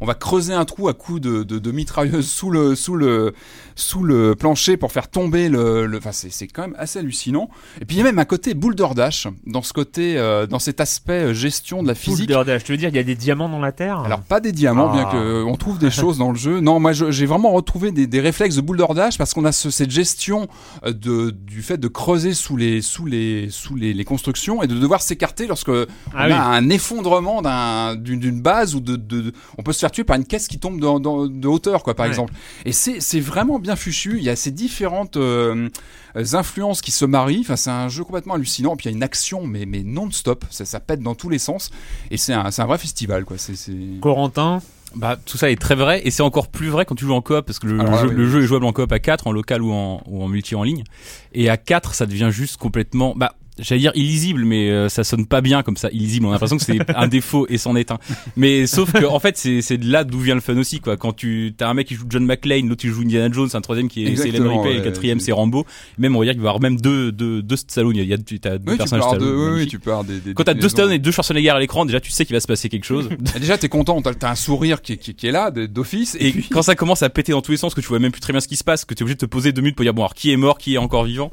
on va creuser un trou à coups de, de, mitrailleuse sous le, sous, le, sous le plancher pour faire tomber le. le- Enfin, c'est c'est quand même assez hallucinant. Et puis il y a même un côté boulder dash dans ce côté, euh, dans cet aspect euh, gestion de la physique. Boulder Dash, tu veux dire il y a des diamants dans la terre? Alors pas des diamants, Ah. bien que euh, on trouve des choses dans le jeu. Non, moi j'ai vraiment retrouvé des, des réflexes de boulder dash parce qu'on a ce- cette gestion euh, de, du fait de creuser sous les sous les sous les, les constructions et de devoir s'écarter lorsque on Ah a oui. un effondrement d'un- d'une base ou de, de- on peut se faire tuer par une caisse qui tombe de hauteur quoi par Ouais. exemple. Et c'est c'est vraiment bien fichu. Il y a ces différentes euh, influences qui se marient. Enfin c'est un jeu complètement hallucinant. Puis il y a une action mais mais non-stop. Ça, ça pète dans tous les sens et c'est un c'est un vrai festival quoi. C'est Corentin, Bah, tout ça est très vrai et c'est encore plus vrai quand tu joues en coop parce que le, Alors le là, jeu, oui. le jeu est jouable en coop à 4 en local ou en, ou en multi en ligne et à 4 ça devient juste complètement bah j'allais dire illisible mais euh, ça sonne pas bien comme ça illisible. On a l'impression que c'est un défaut et c'en est un. Mais sauf que en fait c'est c'est de là d'où vient le fun aussi quoi. Quand tu t'as un mec qui joue John McClane l'autre qui joue Indiana Jones un troisième qui est Exactement, Ripley ouais, le quatrième c'est- Rambo. Même on va dire qu'il va y avoir même deux deux deux Stallone il y a, il y a tu- t'as deux Oui, tu peux personnages deux, Stallone oui, oui, tu peux avoir des, des quand t'as deux. Stallone et deux Schwarzenegger à l'écran déjà tu sais qu'il va se passer quelque chose. Déjà, t'es content, t'as un sourire qui, qui, qui est là, de- d'office, et, Et puis quand ça commence à péter dans tous les sens, que tu vois même plus très bien ce qui se passe, que tu es obligé de te poser deux minutes pour dire bon alors qui est mort, qui est encore vivant,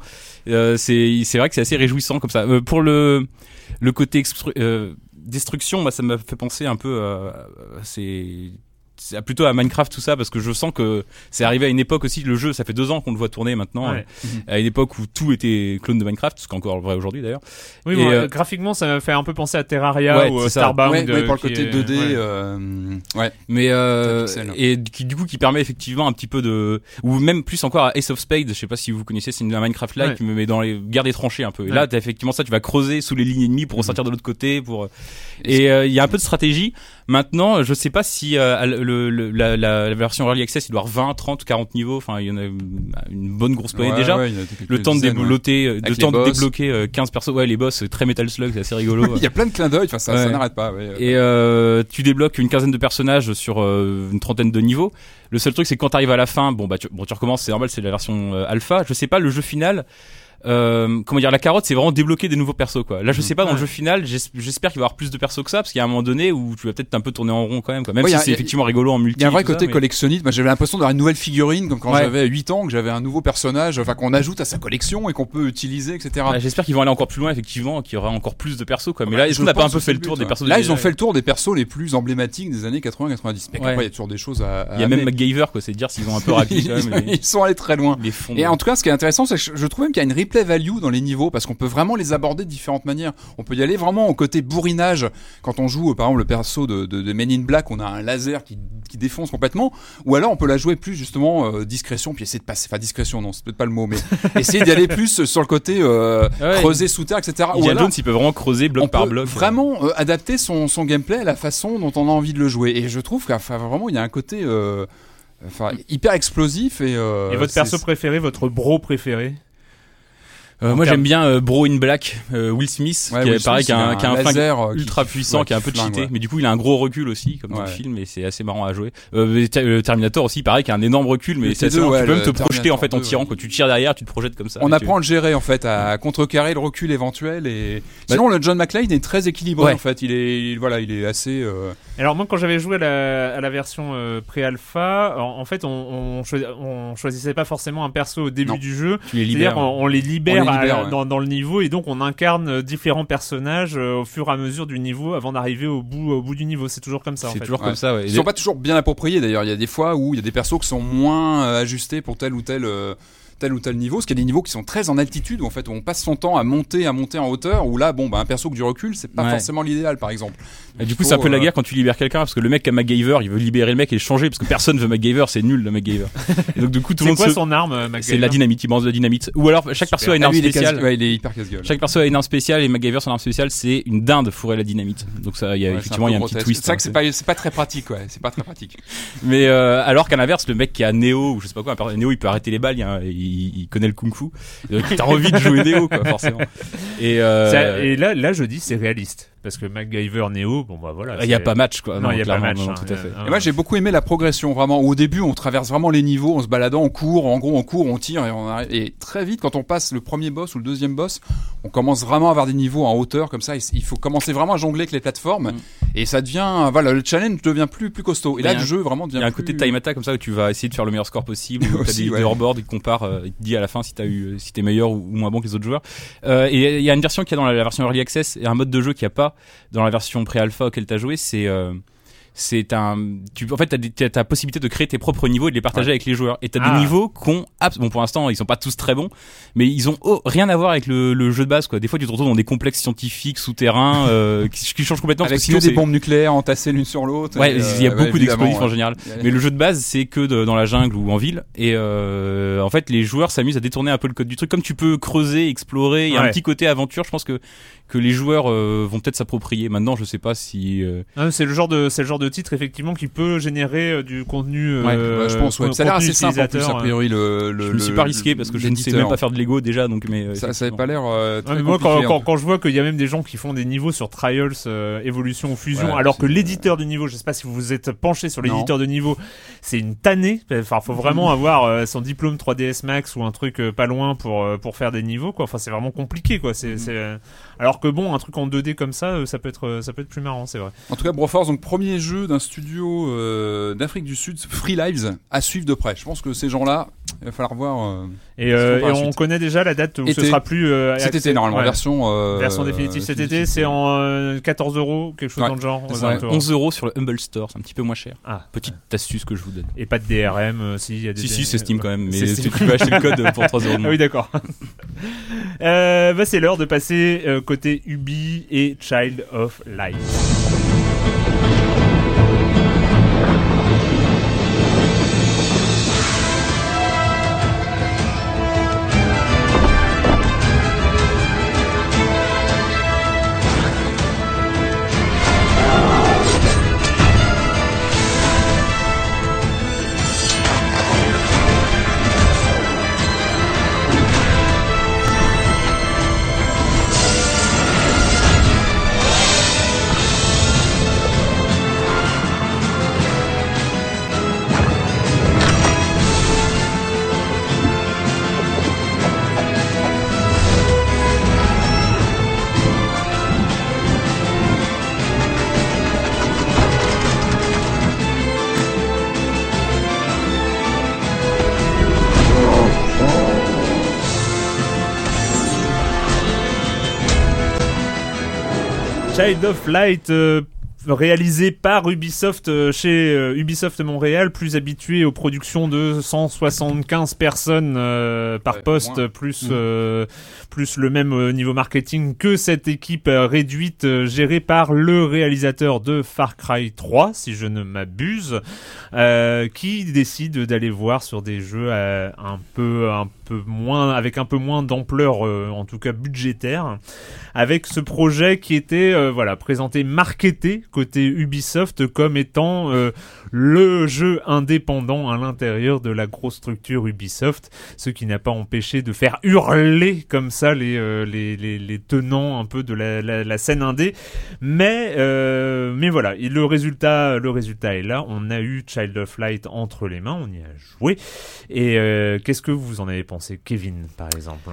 euh, c'est c'est vrai que c'est assez réjouissant comme ça. Euh, pour le le côté euh, destruction, ça m'a fait penser un peu à c'est plutôt à Minecraft tout ça parce que je sens que c'est arrivé à une époque aussi le jeu ça fait deux ans qu'on le voit tourner maintenant Ouais. euh, à une époque où tout était clone de Minecraft ce qui est encore vrai aujourd'hui d'ailleurs oui, Et, bon, euh, graphiquement ça m'a fait un peu penser à Terraria Ouais, ou euh. Starbound. ouais, ouais, pour le qui côté est- 2D, ouais. euh, ouais. mais euh, pixel. et qui du coup qui permet effectivement un petit peu de ou même plus encore à Ace of Spades je sais pas si vous connaissez c'est une un Minecraft like Ouais. qui me met dans les guerres des tranchées un peu et Ouais. là t'as effectivement ça tu vas creuser sous les lignes ennemies pour Mhm. ressortir de l'autre côté pour et euh, il y a un peu de stratégie maintenant je sais pas si euh, le, le- la, version early access il doit avoir 20 30 40 niveaux enfin il y en a une, bonne grosse poignée Ouais, déjà ouais, le temps de dizaines, ouais. débloquer euh, temps de débloquer euh, 15 persos ouais les boss euh, très Metal Slug c'est assez rigolo Il y a plein de clins d'œil, enfin, ça, n'arrête pas, et euh, tu débloques une quinzaine de personnages sur euh, une trentaine de niveaux. Le seul truc c'est que quand t'arrives à la fin, bon bah tu, bon tu recommences, c'est normal, c'est la version euh, alpha. Je sais pas le jeu final. Euh, comment dire la carotte c'est vraiment débloquer des nouveaux persos quoi là je sais pas dans le jeu final j'es- j'espère qu'il va y avoir plus de persos que ça parce qu'il y a un moment donné où tu vas peut-être un peu tourner en rond quand même quoi. même Ouais, si c'est effectivement rigolo en multi Il y a un vrai ça, côté mais- collectionniste. Moi, j'avais l'impression d'avoir une nouvelle figurine, comme quand Ouais. j'avais 8 ans, que j'avais un nouveau personnage, enfin, qu'on ajoute à sa collection et qu'on peut utiliser, etc. Ouais, j'espère qu'ils vont aller encore plus loin effectivement qu'il y aura encore plus de persos quoi mais là est-ce qu'on n'a pas un peu fait le tour des persos Là, ils ont fait le tour des persos les plus emblématiques des années 80-90. Mais après, il y a toujours des choses à, il y a même. MacGyver quoi c'est dire s'ils ont un peu raclé quand même les, Ils sont allés très loin. Et en tout cas, ce qui est intéressant, c'est que je- je trouve même qu'il y a une replay value dans les niveaux parce qu'on peut vraiment les aborder de différentes manières. On peut y aller vraiment au côté bourrinage quand on joue, euh, par exemple, le perso de, de, de Men in Black, on a un laser qui, qui défonce complètement, ou alors on peut la jouer plus justement euh, discrétion, puis essayer de passer, enfin discrétion, non, c'est peut-être pas le mot, mais essayer d'y aller plus sur le côté euh, Ouais. creuser sous terre, etc. Ou alors, Jones il peut vraiment creuser bloc on par peut bloc vraiment euh, adapter son, son gameplay à la façon dont on a envie de le jouer. Et je trouve qu'enfin vraiment il y a un côté euh, enfin hyper explosif et, euh, Et votre perso préféré, votre bro préféré? Euh, moi j'aime bien euh, Bro in Black, euh, Will Smith, Ouais, qui Will est pareil, Smith, qui a un, qui a un flingue laser, euh, ultra qui- puissant, ouais, qui est un peu flingue, cheaté, ouais. mais du coup il a un gros recul aussi, comme dans le film, et c'est assez marrant à jouer. Euh, le Terminator aussi, pareil, qui a un énorme recul, mais c'est assez T2, marrant. ouais, tu peux même te projeter en fait en Terminator tirant, 2, quand tu tires derrière, tu te projettes comme ça. On tu- apprend à le gérer en fait, à contrecarrer le recul éventuel et sinon le John McClane est très équilibré Ouais. en fait. Il est il- voilà, il est assez. euh, Alors moi quand j'avais joué à la, à la version euh, pré-alpha, en, en fait on, on, choi- on choisissait pas forcément un perso au début du jeu. tu les C'est-à-dire on les libère Ouais. dans, dans le niveau et donc on incarne euh, différents personnages euh, au fur et à mesure du niveau avant d'arriver au bout au bout du niveau. C'est toujours comme ça. en C'est fait. toujours Ouais. comme ça, ouais. Ils sont pas toujours bien appropriés d'ailleurs. Il y a des fois où il y a des persos qui sont moins euh, ajustés pour tel ou tel euh, tel ou tel niveau. Parce qu'il y a des niveaux qui sont très en altitude où en fait où on passe son temps à monter, à monter en hauteur. Où là, bon, bah, un perso que du recul, c'est pas Ouais. forcément l'idéal, par exemple. Et du coup, c'est un peu la euh, guerre quand tu libères quelqu'un, parce que le mec qui a MacGyver, il veut libérer le mec et le changer, parce que personne veut MacGyver, c'est nul le MacGyver. Et donc du coup, tout le C'est monde quoi se... son arme, euh, C'est MacGyver la dynamite, il balance de la dynamite. Ou alors, chaque perso a une Ah, arme lui, il est spéciale. casse- ouais, il est hyper casse-gueule. Chaque perso a une arme spéciale et MacGyver son arme spéciale c'est une dinde fourrée à la dynamite. Donc ça, il y a Ouais, effectivement c'est il y a un petit twist. C'est vrai hein, que c'est pas, c'est pas très pratique, ouais. C'est pas très pratique. Mais euh, alors qu'à l'inverse, le mec qui a Neo ou je sais pas quoi, Neo il peut arrêter les balles, il, y a un- il, connaît le kung-fu. T'as envie de jouer Neo quoi, forcément. Et euh, et là, là, je dis c'est réaliste parce que MacGyver Neo, bon bah voilà. il y a pas match quoi. Non, il y a pas match. non, hein. tout à fait. Et moi, j'ai beaucoup aimé la progression, vraiment. Au début, on traverse vraiment les niveaux en se baladant, on court, en gros, on court, on tire et on arrête. Et très vite, quand on passe le premier boss ou le deuxième boss, on commence vraiment à avoir des niveaux en hauteur, comme ça. Il faut commencer vraiment à jongler avec les plateformes. Mm. Et ça devient, voilà, le challenge devient plus, plus costaud. Et là, le jeu vraiment devient Il y a un plus- côté time attack comme ça où tu vas essayer de faire le meilleur score possible. T'as Aussi, des ouais. leaderboards, il te compare, euh, il te dit à la fin si t'as eu, si t'es meilleur ou, ou moins bon que les autres joueurs. Euh, et il y a une version qui est dans la, la version early access et un mode de jeu qui a pas dans la version pré-alpha auquel t'as joué. C'est euh, c'est un tu en fait t'as la possibilité de créer tes propres niveaux et de les partager avec les joueurs et t'as Ah. des niveaux qu'on bon pour l'instant ils sont pas tous très bons mais ils ont oh, rien à voir avec le, le jeu de base quoi des fois tu te retrouves dans des complexes scientifiques souterrains euh, qui, qui changent complètement Avec parce que sinon, des bombes nucléaires entassées l'une sur l'autre. Ouais, il y a euh, ouais, beaucoup d'explosifs en général. Mais le jeu de base, c'est que de- dans la jungle ou en ville. Et euh, en fait, les joueurs s'amusent à détourner un peu le code du truc. Comme tu peux creuser, explorer, il y a un petit côté aventure. Je pense que que les joueurs euh, vont peut-être s'approprier. Maintenant, je sais pas si. euh, Ah, c'est le genre de c'est le genre de titre effectivement qui peut générer euh, du contenu. Ouais, euh, ouais, je pense, ouais. Ça a l'air assez simple en plus, a priori, le, le, je me suis pas risqué parce que je ne sais même pas faire de Lego déjà. Donc, mais euh, Ça, ça avait pas l'air euh, Ouais, moi, quand, compliqué, quand, quand je vois qu'il y a même des gens qui font des niveaux sur Trials, euh, Evolution ou Fusion, Ouais, alors que l'éditeur de niveau, je sais pas si vous vous êtes penché sur l'éditeur de niveau, c'est une tannée. Enfin, faut vraiment avoir euh, son diplôme 3ds Max ou un truc euh, pas loin pour euh, pour faire des niveaux, quoi. Enfin, c'est vraiment compliqué, quoi. C'est, c'est, euh, alors que bon, un truc en 2D comme ça, euh, ça peut être, euh, ça peut être plus marrant, c'est vrai. En tout cas, Broforce, donc premier jeu d'un studio euh, d'Afrique du Sud, Free Lives, à suivre de près. Je pense que ces gens-là, il va falloir voir. euh, Et, euh, et on suite. connaît déjà la date où ce sera plus. euh, cet été normalement, ouais. version. euh, Version définitive cet été, c'est en euh, 14 euros, quelque chose Ouais, dans le genre. alentours. 11 euros sur le Humble Store, c'est un petit peu moins cher. Ah. Petite astuce que je vous donne. Et pas de DRM, euh, si, y a des Si si, c'est Steam quand même, mais C'est tu peux acheter le code pour 3 euros Ah oui, d'accord. euh, bah, c'est l'heure de passer euh, côté Ubi et Child of Light. Child of Light, euh, réalisé par Ubisoft euh, chez euh, Ubisoft Montréal, plus habitué aux productions de 175 personnes euh, par Ouais, poste, moins. plus Mm. Plus le même euh, niveau marketing que cette équipe euh, réduite euh, gérée par le réalisateur de Far Cry 3, si je ne m'abuse, qui décide d'aller voir sur des jeux un peu un peu moins avec un peu moins d'ampleur, en tout cas budgétaire avec ce projet qui était voilà présenté marketé côté Ubisoft comme étant le jeu indépendant à l'intérieur de la grosse structure Ubisoft, ce qui n'a pas empêché de faire hurler comme ça les euh, les, tenants un peu de la, scène indé, mais euh, mais voilà, le résultat le résultat est là, on a eu Child of Light entre les mains, on y a joué. Et euh, qu'est-ce que vous en avez pensé Kevin par exemple?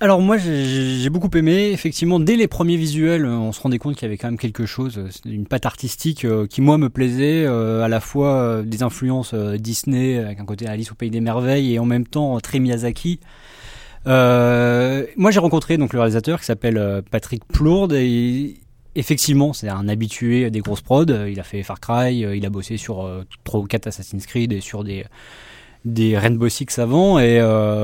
Alors moi j'ai beaucoup aimé, effectivement dès les premiers visuels on se rendait compte qu'il y avait quand même quelque chose, une patte artistique qui moi me plaisait, à la fois des influences Disney avec un côté Alice au Pays des Merveilles et en même temps très Miyazaki. Euh, moi, j'ai rencontré donc le réalisateur qui s'appelle euh, Patrick Plourde et effectivement, c'est un habitué des grosses prods. Il a fait Far Cry, euh, il a bossé sur euh, trois ou quatre Assassin's Creed et sur des des Rainbow Six avant. Et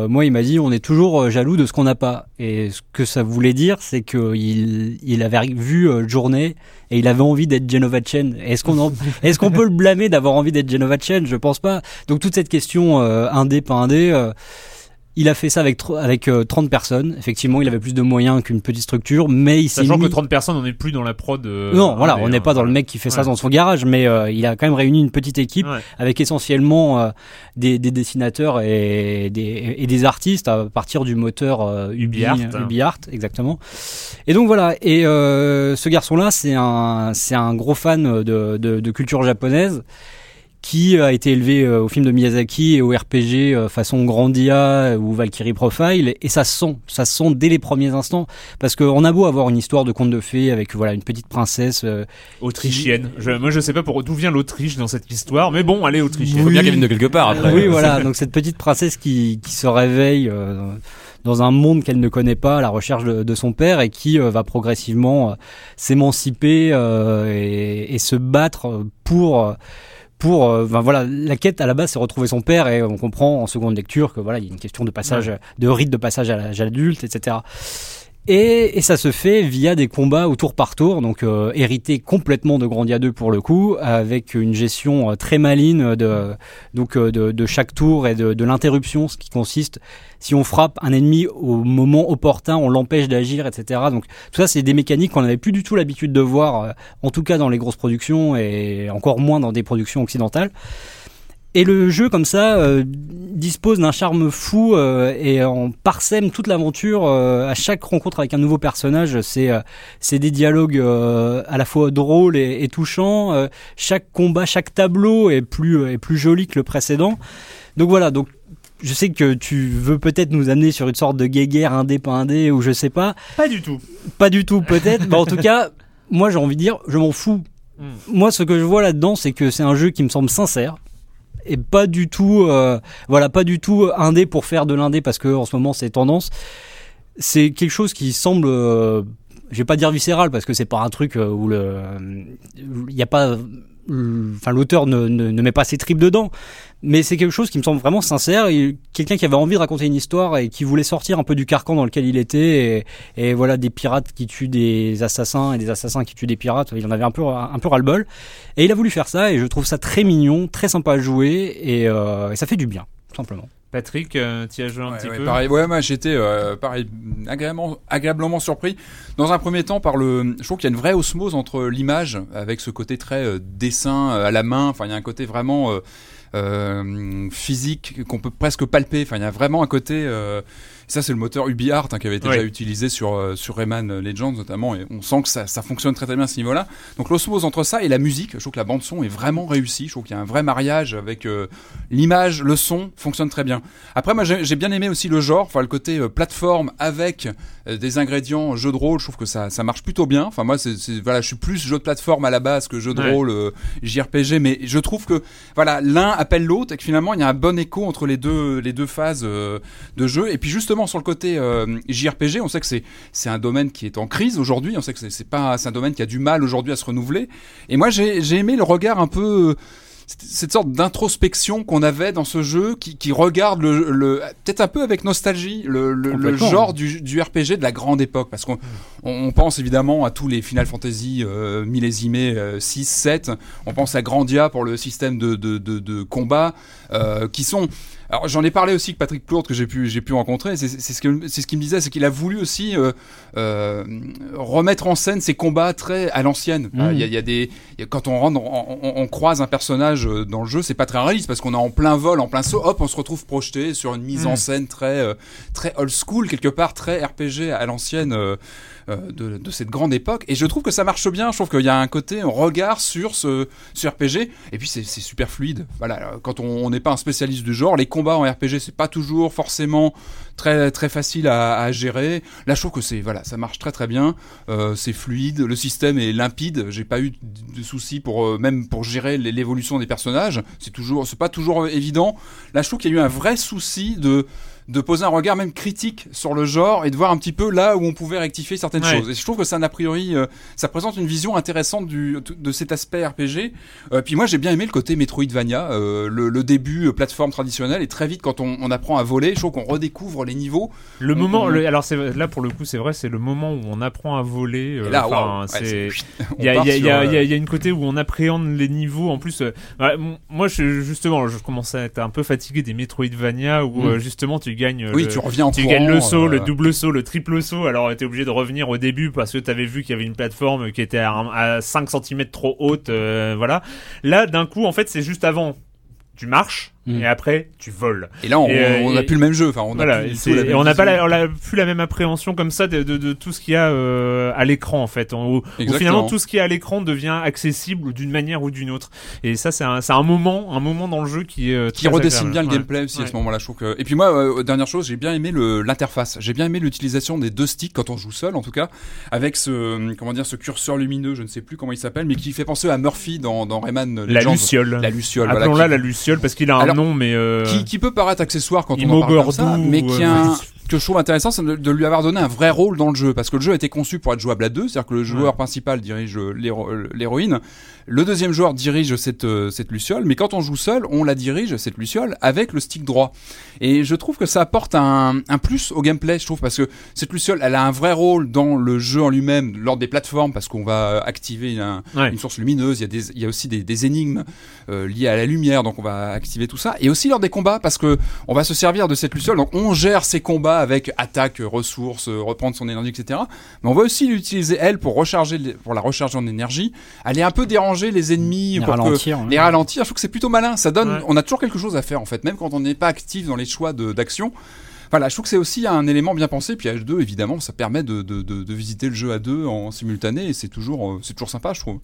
moi il m'a dit on est toujours jaloux de ce qu'on n'a pas. Et ce que ça voulait dire c'est que il, avait vu euh, Journée et il avait envie d'être Genova Chen. Est-ce qu'on est-ce qu'on peut le blâmer d'avoir envie d'être Genova Chen? Je pense pas. Donc toute cette question euh, indé pas indé il a fait ça avec avec euh, 30 personnes effectivement il avait plus de moyens qu'une petite structure mais il s'est Sachant mis... que 30 personnes, on n'est plus dans la prod. euh, non, voilà, indé, on n'est hein, pas dans le voilà. mec qui fait ça dans son garage, mais euh, il a quand même réuni une petite équipe Ouais. avec essentiellement euh, des, des dessinateurs et des, et des artistes à partir du moteur euh, Ubi, UbiArt, hein. UbiArt, exactement. Et donc voilà, et euh, ce garçon-là, c'est un, c'est un gros fan de, de, de culture japonaise qui a été élevé euh, au film de Miyazaki et au RPG euh, façon Grandia ou Valkyrie Profile et ça se sent, ça se sent dès les premiers instants parce qu'on a beau avoir une histoire de conte de fées avec voilà une petite princesse euh, Autrichienne. Je, moi, je sais pas pour d'où vient l'Autriche dans cette histoire, mais bon, allez, autrichienne. Il faut bien qu'elle vienne de quelque part après. oui, voilà. Donc cette petite princesse qui, qui se réveille euh, dans un monde qu'elle ne connaît pas, à la recherche de, de son père, et qui euh, va progressivement euh, s'émanciper euh, et, et se battre pour. Pour euh, ben voilà la quête à la base c'est retrouver son père et on comprend en seconde lecture que voilà il y a une question de passage de rite de passage à l'âge adulte etc et, et ça se fait via des combats au tour par tour, donc euh, hérité complètement de Grandia 2 pour le coup, avec une gestion euh, très maligne de, donc, euh, de, de chaque tour et de, de l'interruption, ce qui consiste, si on frappe un ennemi au moment opportun, on l'empêche d'agir, etc. Donc tout ça, c'est des mécaniques qu'on n'avait plus du tout l'habitude de voir, euh, en tout cas dans les grosses productions et encore moins dans des productions occidentales. Et le jeu comme ça euh, dispose d'un charme fou euh, et on parsème toute l'aventure euh, à chaque rencontre avec un nouveau personnage. C'est euh, c'est des dialogues euh, à la fois drôles et, et touchants. Euh, chaque combat, chaque tableau est plus est plus joli que le précédent. Donc voilà. Donc je sais que tu veux peut-être nous amener sur une sorte de guéguerre indé pas indé ou je sais pas. Pas du tout. Pas du tout peut-être. mais en tout cas, moi j'ai envie de dire, je m'en fous. Mm. Moi ce que je vois là-dedans, c'est que c'est un jeu qui me semble sincère et pas du tout euh, voilà pas du tout indé pour faire de l'indé parce que en ce moment c'est tendance. C'est quelque chose qui semble euh, je vais pas dire viscéral parce que c'est pas un truc euh, où le il y a pas enfin l'auteur ne, ne, ne met pas ses tripes dedans. Mais c'est quelque chose qui me semble vraiment sincère. Quelqu'un qui avait envie de raconter une histoire et qui voulait sortir un peu du carcan dans lequel il était et, et voilà des pirates qui tuent des assassins et des assassins qui tuent des pirates il en avait un peu un peu ras le bol et il a voulu faire ça et je trouve ça très mignon très sympa à jouer et, euh, et ça fait du bien tout simplement Patrick, euh, tu as joué un Ouais, petit ouais, peu. pareil, ouais, moi j'étais euh, pareil, agréablement, agréablement surpris. Dans un premier temps, par le, je trouve qu'il y a une vraie osmose entre l'image, avec ce côté très euh, dessin euh, à la main. Enfin, il y a un côté vraiment physique qu'on peut presque palper. Enfin, il y a vraiment un côté. Ça, c'est le moteur UbiArt hein, qui avait été déjà utilisé sur euh, sur Rayman Legends notamment, et on sent que ça, ça fonctionne très très bien à ce niveau-là. Donc l'osmose entre ça et la musique, je trouve que la bande son est vraiment réussie. Je trouve qu'il y a un vrai mariage avec euh, l'image, le son fonctionne très bien. Après, moi, j'ai bien aimé aussi le genre, enfin le côté euh, plateforme avec euh, des ingrédients jeu de rôle. Je trouve que ça, ça marche plutôt bien. Enfin, moi, c'est voilà, je suis plus jeu de plateforme à la base que jeu de Ouais. rôle JRPG, mais je trouve que voilà, l'un appelle l'autre et que finalement, il y a un bon écho entre les deux, les deux phases de jeu. Et puis justement sur le côté euh, JRPG, on sait que c'est un domaine qui est en crise aujourd'hui. On sait que c'est- pas un domaine qui a du mal aujourd'hui à se renouveler. Et moi, j'ai aimé le regard un peu euh, cette- sorte d'introspection qu'on avait dans ce jeu qui, qui regarde le, le peut-être un peu avec nostalgie le, le, le Complètement. genre du, du RPG de la grande époque parce qu'on on, on pense évidemment à tous les Final Fantasy euh, millésimés euh, 6, 7 on pense à Grandia pour le système de, de, de, de combat euh, qui sont alors j'en ai parlé aussi avec Patrick Plourde que j'ai pu j'ai pu rencontrer. C'est ce que c'est ce qu'il me disait c'est qu'il a voulu aussi euh, euh, remettre en scène ces combats très à l'ancienne. Euh, il y, a, il y a des il y a- quand on rentre on, on- on croise un personnage euh, dans le jeu c'est pas très réaliste parce qu'on est en plein vol en plein saut hop on se retrouve projeté sur une mise en scène très très old school quelque part très RPG à l'ancienne de, de cette grande époque. Et je trouve que ça marche bien. Je trouve qu'il y a un côté un regard sur ce, ce RPG et puis c'est super fluide. Voilà. Euh, quand on n'est pas un spécialiste du genre les combats en RPG c'est pas toujours forcément très très facile à, à gérer. Là je trouve que c'est voilà ça marche très très bien. Euh, c'est fluide. Le système est limpide. J'ai pas eu de, soucis pour euh, même pour gérer l'é- l'évolution des personnages. C'est toujours c'est pas toujours euh, évident. Là je trouve qu'il y a eu un vrai souci de de poser un regard même critique sur le genre et de voir un petit peu là où on pouvait rectifier certaines Ouais. choses. Et je trouve que ça, a priori, euh, ça présente une vision intéressante du, de cet aspect RPG. Euh, puis moi, j'ai bien aimé le côté Metroidvania, euh, le, le début plateforme traditionnelle, et très vite, quand on, on apprend à voler, je trouve qu'on redécouvre les niveaux. Le moment, le- alors là pour le coup, c'est vrai, c'est le moment où on apprend à voler. là, ouais, Il y a, y y y une côté où on appréhende les niveaux. En plus, moi, je, justement, je commençais à être un peu fatigué des Metroidvania où Mm. justement tu gagnes. Oui, le- tu reviens en tu courant, gagnes le saut, euh, le double saut, le triple saut. Alors, t'es obligé de revenir au début parce que t'avais vu qu'il y avait une plateforme qui était à, à 5 cm trop haute. euh, voilà. Là, d'un coup, en fait, c'est juste avant. Tu marches Mm. et après tu voles. Et là, on Et, euh, on n'a et- plus le même jeu. Enfin, on a Voilà, plus on n'a pas la, on a plus la même appréhension comme ça de, de, de tout ce qu'il y a euh, à l'écran en fait. Où, où Exactement. finalement tout ce qui est à l'écran devient accessible d'une manière ou d'une autre. Et ça c'est un, c'est un moment, un moment dans le jeu qui est euh, qui redessine bien le Ouais. gameplay aussi à ce moment-là. Je trouve que... Et puis moi, euh, dernière chose, j'ai bien aimé le- l'interface. J'ai bien aimé l'utilisation des deux sticks quand on joue seul, en tout cas, avec ce comment dire ce curseur lumineux, je ne sais plus comment il s'appelle, mais qui fait penser à Murphy dans, dans Rayman La luciole. La luciole. voilà, Appelons-la qui- la luciole parce qu'il a un Alors, nom mais euh, qui, qui peut paraître accessoire quand on en parle comme ça, mais qui ou, a un- euh, que je trouve intéressant, c'est de, de lui avoir donné un vrai rôle dans le jeu, parce que le jeu a été conçu pour être jouable à deux, c'est-à-dire que le joueur Ouais. principal dirige euh, euh, l'héroïne, le deuxième joueur dirige cette, euh, cette luciole, mais quand on joue seul, on la dirige, cette luciole, avec le stick droit. Et je trouve que ça apporte un, un plus au gameplay, je trouve, parce que cette luciole, elle a un vrai rôle dans le jeu en lui-même, lors des plateformes, parce qu'on va activer un, Ouais. une source lumineuse, il y a, des, il y a aussi des, des énigmes euh, liées à la lumière, donc on va activer tout ça, et aussi lors des combats, parce que on va se servir de cette luciole, donc on gère ses combats avec attaque, ressources, euh, reprendre son énergie, etc. Mais on va aussi l'utiliser elle pour recharger, pour la recharger en énergie, aller un peu déranger les ennemis, Les pour que- ralentir, ouais. les ralentir. Je trouve que c'est plutôt malin, ça donne, Ouais. on a toujours quelque chose à faire en fait, même quand on n'est pas actif dans les choix de- d'action. Voilà, je trouve que c'est aussi un élément bien pensé. Puis H2, évidemment, ça permet de, de, de, de visiter le jeu à deux en simultané et c'est toujours, euh, c'est toujours sympa, je trouve.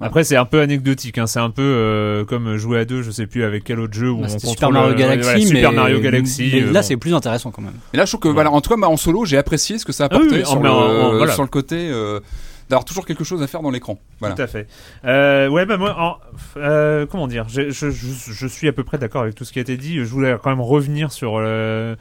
Après c'est un peu anecdotique, hein. c'est un peu euh, comme jouer à deux, je sais plus avec quel autre jeu où Bah, on contrôle Super Mario euh, Galaxy, voilà, Super mais, Mario Galaxy. mais euh, là bon. c'est plus intéressant quand même. Et là, je trouve que, voilà, en tout cas, moi, en solo, j'ai apprécié ce que ça Ah oui, apportait sur, en- le, en- en- voilà. sur le côté euh, d'avoir toujours quelque chose à faire dans l'écran. Voilà. Tout à fait. Euh, ouais, bah moi, en- euh, comment dire, je, je, je, je suis à peu près d'accord avec tout ce qui a été dit. Je voulais quand même revenir sur. euh,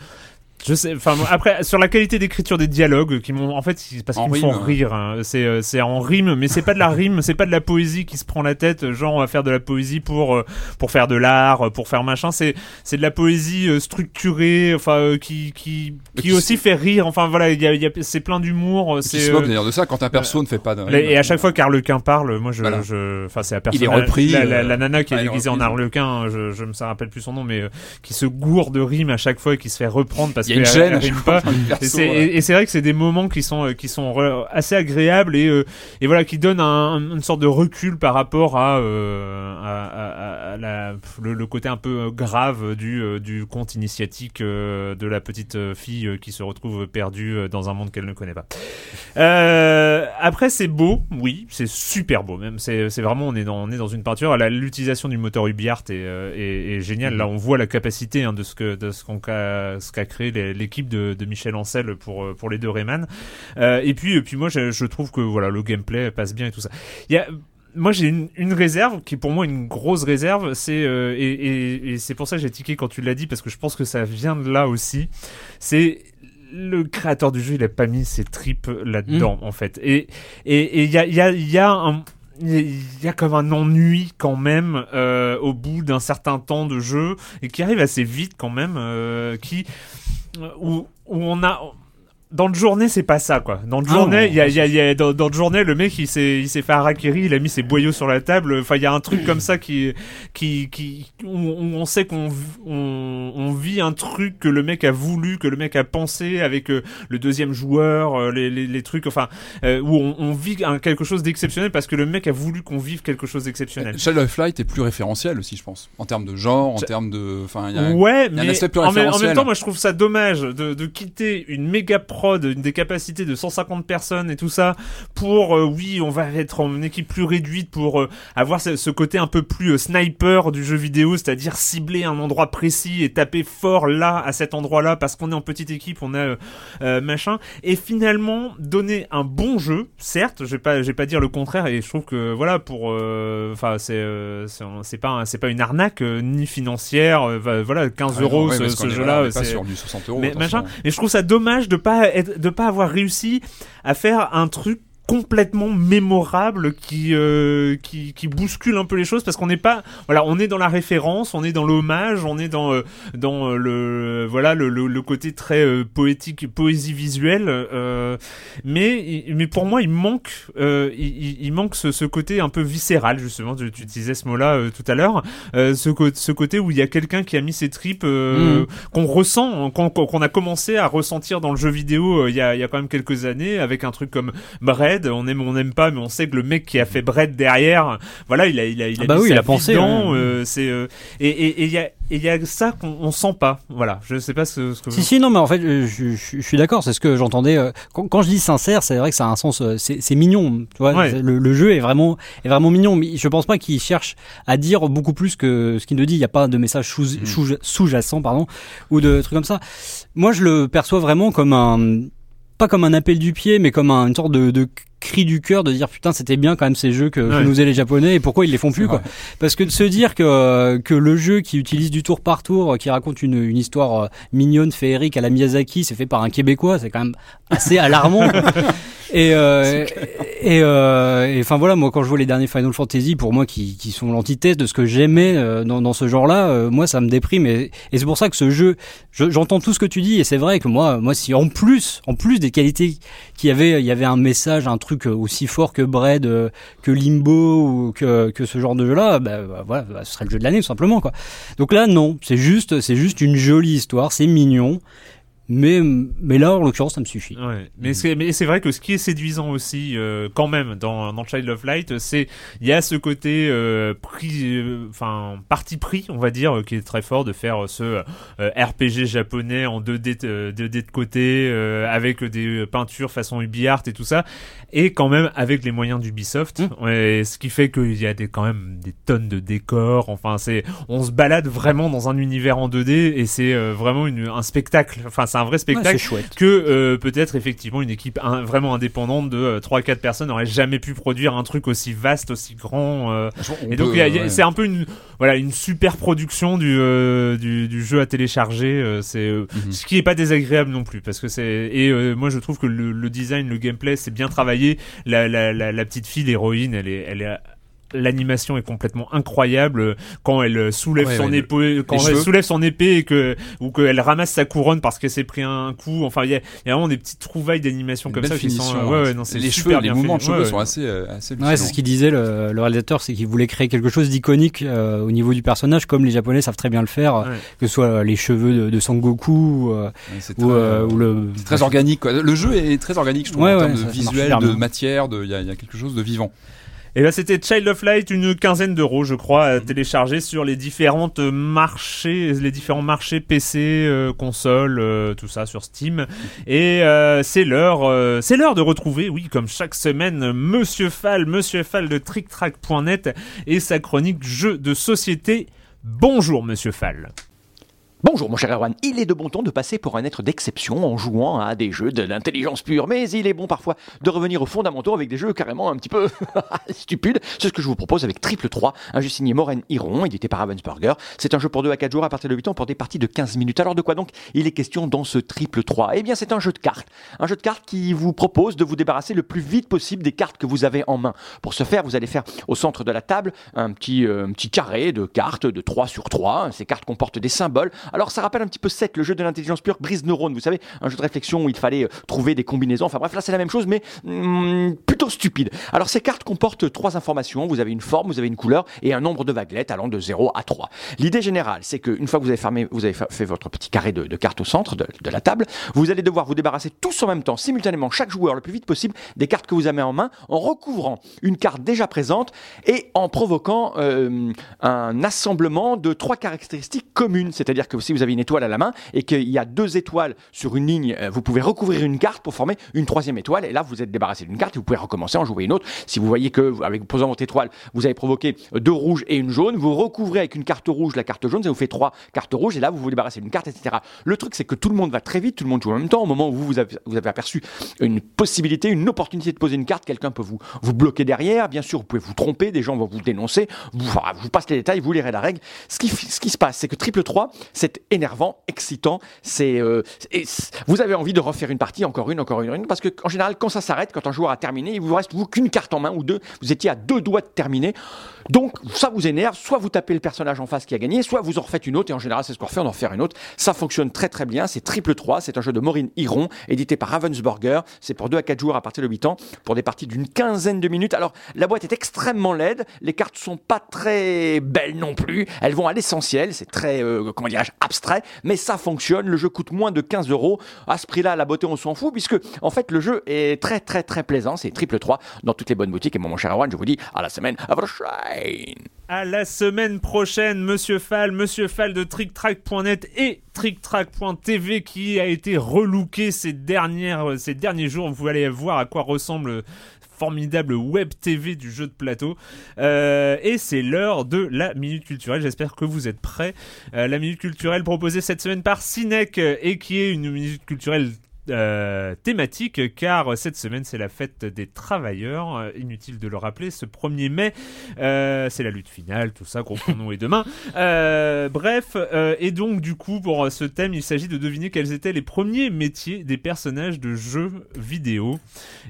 je sais, enfin après sur la qualité d'écriture des dialogues qui m'ont en fait parce qu'ils me rime, font rire. hein. C'est euh, c'est en rime, mais c'est pas de la rime, c'est pas de la poésie qui se prend la tête. Genre on va faire de la poésie pour euh, pour faire de l'art, pour faire machin. C'est c'est de la poésie euh, structurée, enfin qui qui qui qui aussi fait rire. Enfin voilà, il y a, y a c'est plein d'humour. C'est se moque d'ailleurs de ça quand un perso ne fait pas de. et à chaque fois qu'Arlequin parle, moi je, Voilà. je, enfin c'est la Il est personne, repris, la, la, la nana qui est déguisée en. Arlequin, je, je me rappelle plus son nom, mais euh, qui se gourde de rimes à chaque fois et qui se fait reprendre parce y a une Et c'est, vrai que c'est des moments qui sont euh, qui sont assez agréables et euh, et voilà qui donnent un, une sorte de recul par rapport à euh, à, à- à la, le, le côté un peu euh, grave du du conte initiatique de la petite fille qui se retrouve perdue dans un monde qu'elle ne connaît pas. Euh, après c'est beau, oui, c'est super beau même. C'est c'est vraiment on est dans on est dans une peinture. L'utilisation du moteur UbiArt est, euh, est, est géniale. Là on voit la capacité hein, de ce que de ce qu'on qu'a ce qu'a créé l'équipe de, de Michel Ancel pour euh, pour les deux Rayman. Euh, et puis et puis moi je, je trouve que voilà le gameplay passe bien et tout ça. Il y a moi j'ai une, une réserve qui est pour moi une grosse réserve, c'est euh, et, et, et c'est pour ça que j'ai tiqué quand tu l'as dit parce que je pense que ça vient de là aussi. C'est le créateur du jeu, il a pas mis ses tripes là-dedans en fait. Et et et il y a il y a il y a un il y a comme un ennui quand même euh, au bout d'un certain temps de jeu et qui arrive assez vite quand même euh, qui où, où on a dans le journée c'est pas ça quoi. Dans le Ah, journée non. il y a, il y a, il y a dans, dans le journée le mec il s'est il s'est fait harakiri il a mis ses boyaux sur la table. Enfin il y a un truc comme ça qui qui qui où, où on sait qu'on v- on, on vit un truc que le mec a voulu que le mec a pensé avec euh, le deuxième joueur euh, les, les, les trucs enfin euh, où on, on vit un, quelque chose d'exceptionnel parce que le mec a voulu qu'on vive quelque chose d'exceptionnel. Shadow of Light est plus référentiel aussi, je pense, en termes de genre, en termes de, enfin, il y a- Ouais, y a un mais aspect plus en, même temps, moi je trouve ça dommage de, de quitter une méga prod, des capacités de 150 personnes et tout ça, pour euh, oui, on va être en une équipe plus réduite pour euh, avoir ce, ce côté un peu plus euh, sniper du jeu vidéo, c'est-à-dire cibler un endroit précis et taper fort là à cet endroit-là parce qu'on est en petite équipe, on a machin, et finalement donner un bon jeu, certes, je vais pas, je vais pas dire le contraire, et je trouve que voilà pour, enfin c'est, c'est pas, c'est pas une arnaque ni financière, voilà 15 Ah, euros ouais, ce, jeu-là, c'est sur du 60 euros. mais machin. Et je trouve ça dommage de pas être, de pas avoir réussi à faire un truc complètement mémorable qui euh, qui qui bouscule un peu les choses parce qu'on n'est pas voilà on est dans la référence on est dans l'hommage on est dans euh, dans euh, le voilà le, le, le côté très euh, poétique poésie visuelle euh, mais mais pour moi il manque euh, il, il- manque ce, ce côté un peu viscéral justement tu, tu utilisais ce mot là tout à l'heure euh, ce, ce côté où il y a quelqu'un qui a mis ses tripes euh, Mhm. qu'on ressent qu'on qu'on a commencé à ressentir dans le jeu vidéo euh, il y a il y a quand même quelques années avec un truc comme Bread on aime on n'aime pas mais on sait que le mec qui a fait Bread derrière voilà il a il a il a Ah bah mis oui, sa il a pensé, dedans, ouais. euh, c'est euh, et il y a et il y a ça qu'on on sent pas voilà je sais pas ce, ce que Si si non mais en fait euh, je, je- je suis d'accord c'est ce que j'entendais quand, quand je dis sincère c'est vrai que ça a un sens c'est mignon tu vois Ouais. C'est- le, le jeu est vraiment est vraiment mignon mais je pense pas qu'il cherche à dire beaucoup plus que ce qu'il ne dit il y a pas de message sous- Mm. sous- sous-jacent pardon ou de trucs comme ça moi je le perçois vraiment comme un pas comme un appel du pied mais comme un- une sorte de, de cri du cœur de dire putain c'était bien quand même ces jeux que, que Ouais. nous faisaient les japonais et pourquoi ils les font plus quoi. parce que de se dire que que le jeu qui utilise du tour par tour qui raconte une, une histoire euh, mignonne féerique à la Miyazaki c'est fait par un québécois c'est quand même assez alarmant. Et euh, et euh, enfin voilà moi quand je vois les derniers Final Fantasy pour moi qui qui sont l'antithèse de ce que j'aimais euh, dans dans ce genre-là euh, moi ça me déprime. Et, et c'est pour ça que ce jeu je- j'entends tout ce que tu dis et c'est vrai que moi moi si en plus en plus des qualités qu'il y avait il y avait un message un truc aussi fort que Bread euh, que Limbo ou que ce genre de jeu là bah, bah, voilà bah, ce serait le jeu de l'année tout simplement quoi. Donc là non c'est juste c'est juste une jolie histoire c'est mignon mais mais là en l'occurrence ça me suffit Ouais. Mais c'est vrai que ce qui est séduisant aussi euh, quand même dans dans Child of Light, c'est il y a ce côté euh, pris euh, parti pris, on va dire qui est très fort de faire ce euh, RPG japonais en 2D euh, 2D de côté avec des peintures façon UbiArt et tout ça et quand même avec les moyens d'Ubisoft. Ouais, ce qui fait qu'il y a des quand même des tonnes de décors, enfin c'est on se balade vraiment dans un univers en 2D et c'est vraiment une, un spectacle. Enfin c'est un vrai spectacle que euh, peut-être effectivement une équipe un- vraiment indépendante de 3-4 personnes n'aurait jamais pu produire un truc aussi vaste, aussi grand. euh. Et donc ouais. c'est un peu une voilà une super production du, euh, du du jeu à télécharger. euh, c'est euh, Mhm. ce qui est pas désagréable non plus parce que c'est et euh, moi je trouve que le, le design, le gameplay c'est bien travaillé. La, la, la, la petite fille l'héroïne, elle est elle est L'animation est complètement incroyable quand elle euh, soulève Ouais, son ouais, épée, quand elle soulève son épée et que ou qu'elle ramasse sa couronne parce qu'elle s'est pris un coup. Enfin, il y y a vraiment des petites trouvailles d'animation comme ça qui sont. euh, ouais, hein. ouais, non, c'est les super cheveux, les mouvements de cheveux Ouais, sont ouais. assez, euh, assez Ouais, c'est ce qu'il disait le, le réalisateur, c'est qu'il voulait créer quelque chose d'iconique euh, au niveau du personnage, comme les Japonais savent très bien le faire, Ouais. que ce soit les cheveux de, de Sangoku ou, euh, Ouais, très, euh, ou le. c'est très organique. Quoi. Le jeu est très organique, je trouve, Ouais, en ouais, termes ça- de visuel, de matière, de- il y, y a quelque chose de vivant. Et là, c'était Child of Light, une quinzaine d'euros, je crois, à télécharger sur les différentes marchés, les différents marchés PC, euh, consoles, euh, tout ça sur Steam. Et euh, c'est l'heure, euh, c'est l'heure de retrouver, oui, comme chaque semaine, Monsieur Fall, Monsieur Fall de TrickTrack.net et sa chronique jeux de société. Bonjour, Monsieur Fall. Bonjour mon cher Erwan, il est de bon ton de passer pour un être d'exception en jouant à des jeux de l'intelligence pure, mais il est bon parfois de revenir aux fondamentaux avec des jeux carrément un petit peu stupides. C'est ce que je vous propose avec Triple 3, un jeu signé Moren Hiron, édité par Ravensburger. C'est un jeu pour 2 à 4 jours à partir de 8 ans pour des parties de 15 minutes. Alors de quoi donc il est question dans ce Triple 3 Eh bien c'est un jeu de cartes. Un jeu de cartes qui vous propose de vous débarrasser le plus vite possible des cartes que vous avez en main. Pour ce faire, vous allez faire au centre de la table un petit, euh, petit carré de cartes de 3 sur 3. Ces cartes comportent des symboles. Alors ça rappelle un petit peu Sec, le jeu de l'intelligence pure, Brise Neurone, vous savez, un jeu de réflexion où il fallait euh, trouver des combinaisons. Enfin bref, là c'est la même chose, mais hum, plutôt stupide. Alors ces cartes comportent trois informations. Vous avez une forme, vous avez une couleur et un nombre de vaguelettes allant de 0 à 3. L'idée générale, c'est qu'une fois que vous avez, fermé, vous avez fa- fait votre petit carré de, cartes au centre de, de la table, vous allez devoir vous débarrasser tous en même temps, simultanément, chaque joueur le plus vite possible, des cartes que vous avez en main, en recouvrant une carte déjà présente et en provoquant euh, un assemblement de trois caractéristiques communes. C'est-à-dire que si vous avez une étoile à la main et qu'il y a deux étoiles sur une ligne, euh, vous pouvez recouvrir une carte pour former une troisième étoile. Et là, vous êtes débarrassé d'une carte et vous pouvez recommencer en jouer une autre. Si vous voyez que, avec posant votre étoile, vous avez provoqué deux rouges et une jaune, vous recouvrez avec une carte rouge la carte jaune, ça vous fait trois cartes rouges. Et là, vous vous débarrassez d'une carte, etc. Le truc, c'est que tout le monde va très vite, tout le monde joue en même temps. Au moment où vous, vous avez, aperçu une possibilité, une opportunité de poser une carte, quelqu'un peut vous, vous bloquer derrière. Bien sûr, vous pouvez vous tromper, des gens vont vous dénoncer. Vous, vous passe les détails, vous lirez la règle. Ce qui, ce qui se passe, c'est que triple 3, c'est énervant, excitant. C'est, euh, vous avez envie de refaire une partie, encore une, encore une, une, parce que en général, quand ça s'arrête, quand un joueur a terminé, il vous reste vous qu'une carte en main ou deux. Vous étiez à deux doigts de terminer. Donc, ça vous énerve. Soit vous tapez le personnage en face qui a gagné, soit vous en refaites une autre. Et en général, c'est ce qu'on refait, on en refait une autre. Ça fonctionne très très bien. C'est triple 3. C'est un jeu de Maureen Hiron, édité par Ravensburger. C'est pour 2 à 4 joueurs à partir de 8 ans, pour des parties d'une quinzaine de minutes. Alors, la boîte est extrêmement laide. Les cartes sont pas très belles non plus. Elles vont à l'essentiel. C'est très, euh, comment dirais-je, abstrait. Mais ça fonctionne. Le jeu coûte moins de 15 euros. À ce prix-là, la beauté, on s'en fout, puisque, en fait, le jeu est très très très plaisant. C'est triple 3 dans toutes les bonnes boutiques. Et mon cher Erwan, je vous dis à la semaine prochaine. À la semaine prochaine, Monsieur Fall, Monsieur Fall de TrickTrack.net et TrickTrack.tv qui a été relooké ces ces derniers jours. Vous allez voir à quoi ressemble le formidable web TV du jeu de plateau. Euh, et c'est l'heure de la minute culturelle. J'espère que vous êtes prêts. Euh, la minute culturelle proposée cette semaine par Cinec euh, et qui est une minute culturelle euh, thématique car cette semaine c'est la fête des travailleurs. Euh, inutile de le rappeler ce 1er mai euh, c'est la lutte finale tout ça comprenons et demain. Euh, bref et donc du coup pour ce thème il s'agit de deviner quels étaient les premiers métiers des personnages de jeux vidéo.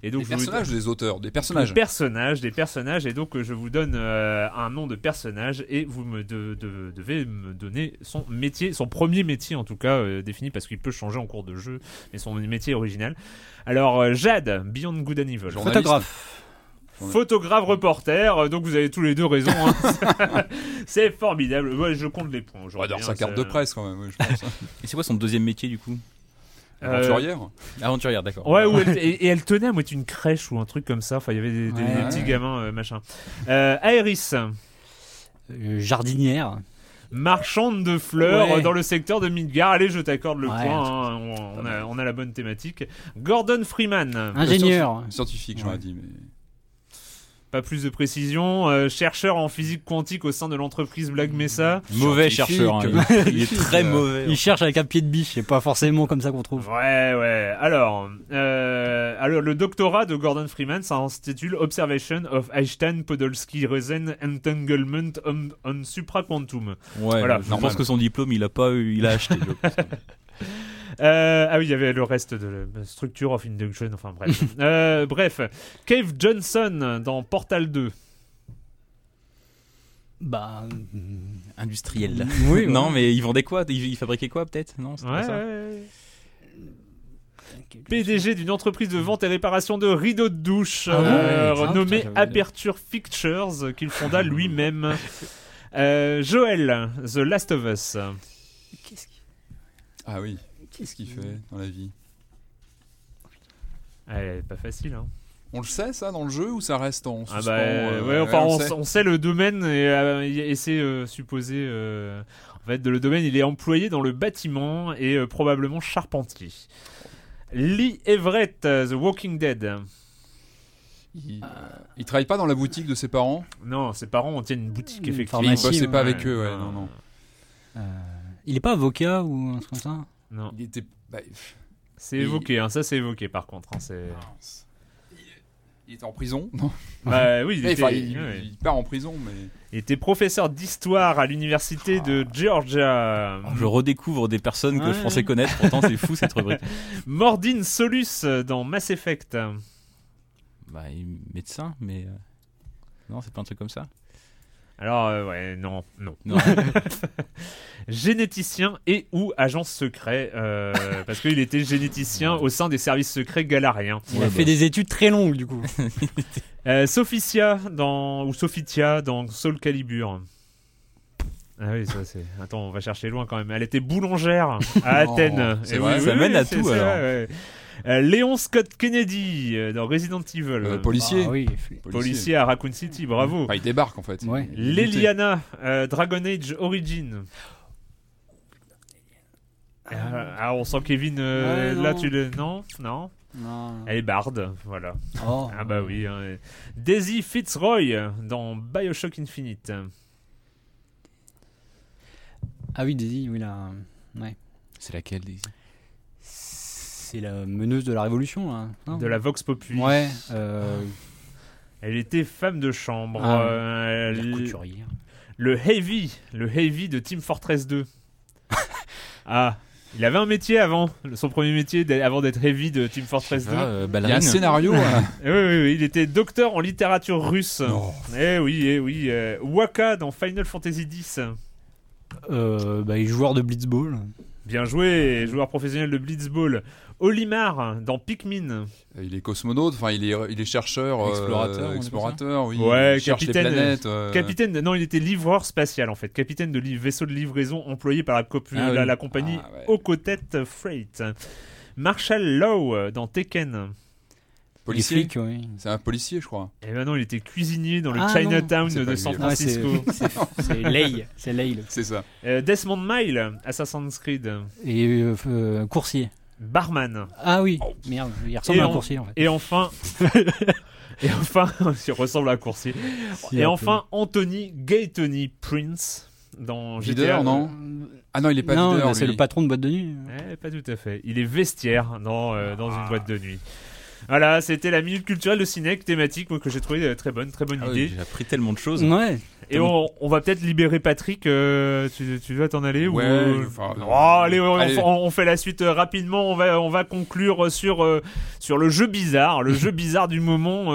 Et donc Des vous- personnages des auteurs? Des des personnages. personnages, des personnages, et donc je vous donne un nom de personnage et vous me de- de- devez me donner son métier, son premier métier en tout cas défini parce qu'il peut changer en cours de jeu, mais son métier original. Alors euh, Jade, Beyond Good and Evil, Journaliste. Photographe. photographe reporter, euh, donc vous avez tous les deux raison. hein. C'est formidable. Ouais, je compte les points On va aujourd'hui. dans sa hein, carte de presse quand même, je pense. Et c'est quoi son deuxième métier du coup? Euh, Aventurière. Aventurière, d'accord. Ouais, elle- et, et elle tenait à moitié une crèche ou un truc comme ça. Enfin, il y avait des, des- Ouais. des petits gamins, euh, machin. Euh, Aéris. Euh, jardinière. Marchande de fleurs Ouais. dans le secteur de Midgar. Allez, je t'accorde le Ouais, point. hein, on, on a, on a la bonne thématique. Gordon Freeman. Ingénieur. Scientifique, j'aurais Ouais. dit, mais. Pas plus de précision. euh, chercheur en physique quantique au sein de l'entreprise Black Mesa. Mauvais Scientifique, chercheur. hein. Il est très mauvais. Il cherche avec un pied de biche, c'est pas forcément comme ça qu'on trouve. Ouais, ouais. Alors, euh, alors le doctorat de Gordon Freeman s'intitule Observation of Einstein-Podolsky-Rosen Entanglement on, on Supraquantum. Ouais, Voilà, je normal. pense que son diplôme, il a pas eu, il a acheté. Euh, ah oui, il y avait le reste de la Structure of Induction, enfin bref. Euh, bref, Cave Johnson dans Portal 2. Bah. Industriel. Oui, non, mais ils vendaient quoi? Ils, ils fabriquaient quoi peut-être? Non, c'est Ouais, pas ça. ouais. PDG d'une entreprise de vente et réparation de rideaux de douche Ah euh, j'avais- Aperture Pictures euh, qu'il fonda lui-même. Euh, Joël, The Last of Us. Qu'est-ce qui- Ah oui. Qu'est-ce qu'il fait dans la vie? Ah, elle est pas facile, hein. On le sait ça dans le jeu ou ça reste en Ah suspens bah, euh, ouais, enfin, on sait. on sait le domaine et, euh, et c'est euh, supposé. euh, en fait, le domaine, il est employé dans le bâtiment et euh, probablement charpentier. Lee Everett, The Walking Dead. Il, il travaille pas dans la boutique de ses parents? Non, ses parents ont tiennent une boutique, Une effectivement. Il bossait pas ouais. avec eux, ouais, non, non. Euh, il est pas avocat ou un truc comme ça? Non, Il était. bah, c'est Il- évoqué, hein, ça c'est évoqué par contre. hein, c'est... il, il était en prison Non. Bah oui, il était, enfin, il, ouais. il part en prison, mais. Il était professeur d'histoire à l'université de Georgia. Alors, je redécouvre des personnes que je pensais connaître. Pourtant, c'est fou cette rubrique. Mordin Solus dans Mass Effect. Bah, il est médecin, mais euh, non, c'est pas un truc comme ça. Alors, euh, ouais, non, non. Non. Généticien et ou agent secret, euh, parce qu'il était généticien au sein des services secrets galariens. Il Ouais, a bah. fait des études très longues du coup. Euh, Sophicia dans ou Sophitia dans Soul Calibur. Ah oui, ça c'est. Attends, on va chercher loin quand même. Elle était boulangère à Athènes. Et vrai, ça mène à tout, alors. vrai, ouais. Euh, Léon Scott Kennedy euh, dans Resident Evil. Euh, policier. Ah oui. Policier à Raccoon City, bravo. Enfin, il débarque en fait. Ouais. Leliana, euh, Dragon Age Origin. Euh, ah, on sent Kevin. euh, Ouais, là, non. tu le. Non Non Non. Elle est barde, voilà. Oh. Ah bah oui. hein. Daisy Fitzroy dans Bioshock Infinite. Ah oui, Daisy, oui, là. Ouais. C'est laquelle Daisy? C'est la meneuse de la Révolution, là. non De la Vox Populi. Ouais. Euh, Elle était femme de chambre. Ah, euh, couturière. le Heavy. Le Heavy de Team Fortress 2. ah. Il avait un métier avant, son premier métier avant d'être Heavy de Team Fortress 2. Ah, euh, Il y a un scénario. hein. Oui, oui, oui, il était docteur en littérature russe. Non. Eh oui, eh oui. euh, Waka dans Final Fantasy X. Euh, bah, il est joueur de Blitzball. Bien joué, joueur professionnel de Blitzball. Olimar dans Pikmin. Il est cosmonaute, enfin il est, il est chercheur, euh, Explorateur, explorateur, oui. Ouais, il cherche les capitaine, planètes. euh, Capitaine, de- non, il était livreur spatial en fait. Capitaine de vaisseau de livraison employé par la, Ah oui. la, la compagnie Ah ouais. Okotet Freight. Marshall Lowe euh, dans Tekken. Policier. Les flics, oui. C'est un policier, je crois. Et maintenant, il était cuisinier dans le Ah, Chinatown non. De San lui. Non, ouais, c'est Francisco. c'est- Lay. C'est Lay. C'est ça. Euh, Desmond Mile, Assassin's Creed. Et euh, euh, coursier. Barman. Ah oui. Merde, il ressemble Et à un en- coursier en fait. Et enfin. et enfin. il ressemble à un coursier. Si, et peu. enfin, Anthony Gaytony Prince dans GTA. non Ah non, il est pas non, leader, c'est le patron de boîte de nuit. Eh, pas tout à fait. Il est vestiaire dans, euh, dans une boîte de nuit. Voilà, c'était la minute culturelle de Cinec thématique moi, que j'ai trouvé euh, très bonne, très bonne Ah oui, idée. J'ai appris tellement de choses. Ouais. Et on, on va peut-être libérer Patrick. euh, tu, tu vas t'en aller Ouais, ou... enfin, Oh, allez, on, allez. on- on fait la suite euh, rapidement. On va, on va conclure sur euh, sur le jeu bizarre, le jeu bizarre du moment,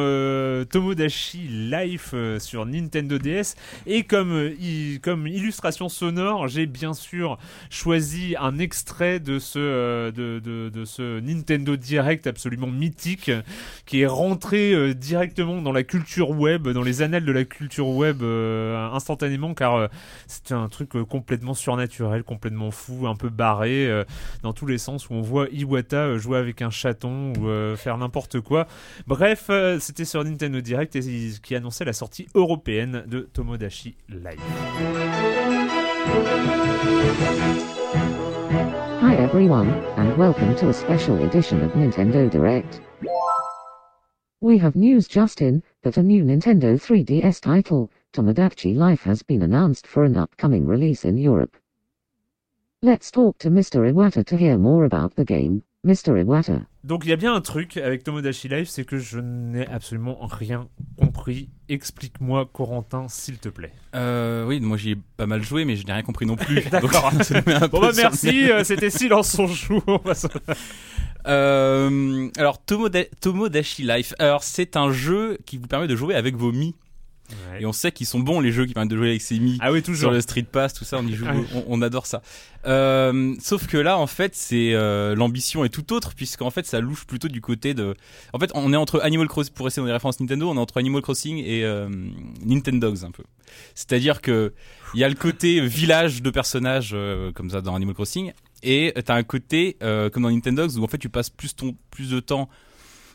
Tomodachi Life sur Nintendo DS. Et comme comme illustration sonore, j'ai bien sûr choisi un extrait de ce de, de, de ce Nintendo Direct absolument mythique qui est rentré directement dans la culture web, dans les annales de la culture web euh, instantanément, car euh, c'était un truc euh, complètement surnaturel, complètement fou, un peu barré euh, dans tous les sens où on voit Iwata euh, jouer avec un chaton ou euh, faire n'importe quoi. Bref, euh, c'était sur Nintendo Direct et qui annonçait la sortie européenne de Tomodachi Live. Hi everyone, and welcome to a special edition of Nintendo Direct. We have news just in that a new Nintendo 3DS title, Tomodachi Life, has been announced for an upcoming release in Europe. Let's talk to Mr. Iwata to hear more about the game. Mr. Iwata. Donc il y a bien un truc avec Tomodachi Live, c'est que je n'ai absolument rien compris. Explique-moi, Corentin, s'il te plaît. Euh, oui, moi j'y ai pas mal joué, mais je n'ai rien compris non plus. D'accord. Bon bah merci, euh, c'était Silence on joue. Euh, alors Tomoda Tomodachi Life. Alors c'est un jeu qui vous permet de jouer avec vos mi. Et on sait qu'ils sont bons les jeux qui permettent de jouer avec ses mi. Ah oui, Sur le Street Pass, tout ça, on y joue, on, on adore ça. Euh, sauf que là, en fait, c'est euh, l'ambition est tout autre puisqu'en fait, ça louche plutôt du côté de. En fait, on est entre Animal Crossing pour rester dans les références Nintendo, on est entre Animal Crossing et euh, Nintendogs un peu. C'est-à-dire que il y a le côté village de personnages euh, comme ça dans Animal Crossing et t'as un côté comme dans Nintendogs où en fait tu passes plus ton plus de temps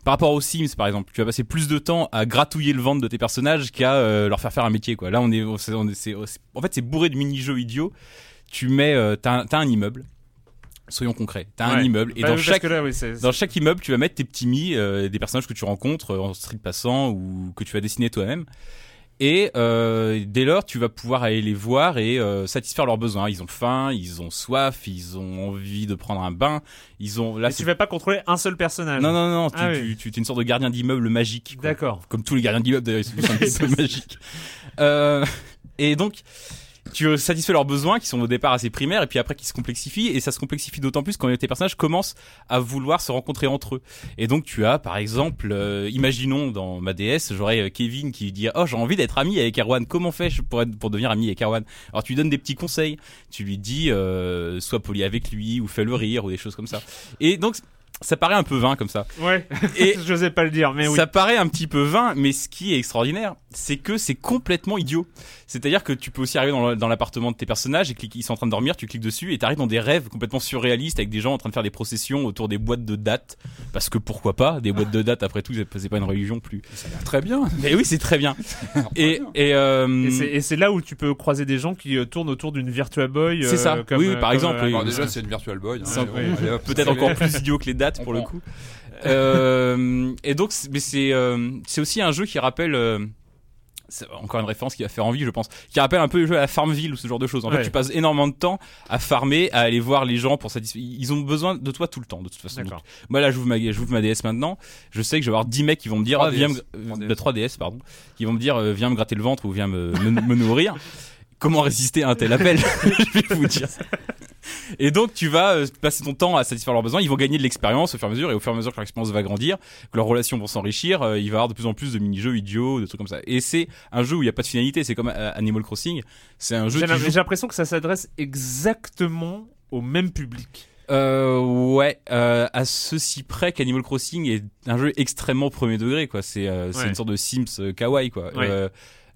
par rapport aux Sims par exemple, tu vas passer plus de temps à gratouiller le ventre de tes personnages qu'à euh, leur faire faire un métier quoi. Là on est, on est- on est- c'est- en fait c'est bourré de mini-jeux idiots. Tu mets euh, t'as un, immeuble. Soyons concrets. T'as un immeuble et Bah dans chaque là, oui, dans chaque immeuble, tu vas mettre tes petits mi, euh, des personnages que tu rencontres euh, en street passant ou que tu vas dessiner toi-même. Et euh, dès lors, tu vas pouvoir aller les voir et euh, satisfaire leurs besoins. Ils ont faim, ils ont soif, ils ont envie de prendre un bain. Ils ont là. Et tu vas pas contrôler un seul personnage. Non non non, tu, Ah oui. tu, tu es une sorte de gardien d'immeuble magique. D'accord. Comme tous les gardiens d'immeuble d'ailleurs, ils sont un petit peu magiques. Euh, et donc, tu satisfais leurs besoins qui sont au départ assez primaires et puis après qui se complexifient et ça se complexifie d'autant plus quand tes personnages commencent à vouloir se rencontrer entre eux. Et donc tu as par exemple, euh, imaginons dans ma DS, j'aurais euh, Kevin qui dit oh j'ai envie d'être ami avec Erwan, comment fais-je pour être, pour devenir ami avec Erwan? Alors tu lui donnes des petits conseils, tu lui dis euh, sois poli avec lui ou fais le rire ou des choses comme ça. Et donc ça paraît un peu vain comme ça. Ouais. Et je n'osais pas le dire, mais oui. Ça paraît un petit peu vain, mais ce qui est extraordinaire, c'est que c'est complètement idiot. C'est-à-dire que tu peux aussi arriver dans l'appartement de tes personnages et cliquer- ils sont en train de dormir, tu cliques dessus et t'arrives dans des rêves complètement surréalistes avec des gens en train de faire des processions autour des boîtes de dates. Parce que pourquoi pas, des boîtes de dates après tout, c'est pas une religion plus. Ça a l'air très bien. Mais oui, c'est très bien. Et, et, euh, Et c'est- là où tu peux croiser des gens qui euh, tournent autour d'une Virtua Boy. C'est ça. euh, comme, Oui, oui, par comme, exemple, euh, oui. Déjà, c'est une Virtual Boy. hein. Peut-être encore plus idiot que les dates Pour le coup. Euh, et donc, c'est- mais c'est euh, c'est aussi un jeu qui rappelle. euh, c'est encore une référence qui va faire envie, je pense. Qui rappelle un peu le jeu à la Farmville ou ce genre de choses. En Ouais. fait, tu passes énormément de temps à farmer, à aller voir les gens pour satisfaire. Ils ont besoin de toi tout le temps, de toute façon. D'accord. Moi là, j'ouvre ma, j'ouvre ma DS maintenant. Je sais que je vais avoir 10 mecs qui vont me dire, 3DS. ah, viens me, euh, 3DS. de 3DS, pardon, qui vont me dire, viens me gratter le ventre ou viens me, me, me nourrir. Comment résister à un tel appel? Je vais vous dire. Et donc tu vas euh, passer ton temps à satisfaire leurs besoins. Ils vont gagner de l'expérience au fur et à mesure, et au fur et à mesure que leur expérience va grandir, que leurs relations vont s'enrichir, euh, il va y avoir de plus en plus de mini-jeux idiots, de trucs comme ça. Et c'est un jeu où il n'y a pas de finalité. C'est comme euh, Animal Crossing. C'est un jeu J'ai joue- l'impression que ça s'adresse exactement au même public. Euh, ouais, euh, à ceci près qu'Animal Crossing est un jeu extrêmement premier degré, quoi. C'est euh, Ouais. une sorte de Sims kawaii, quoi. Ouais.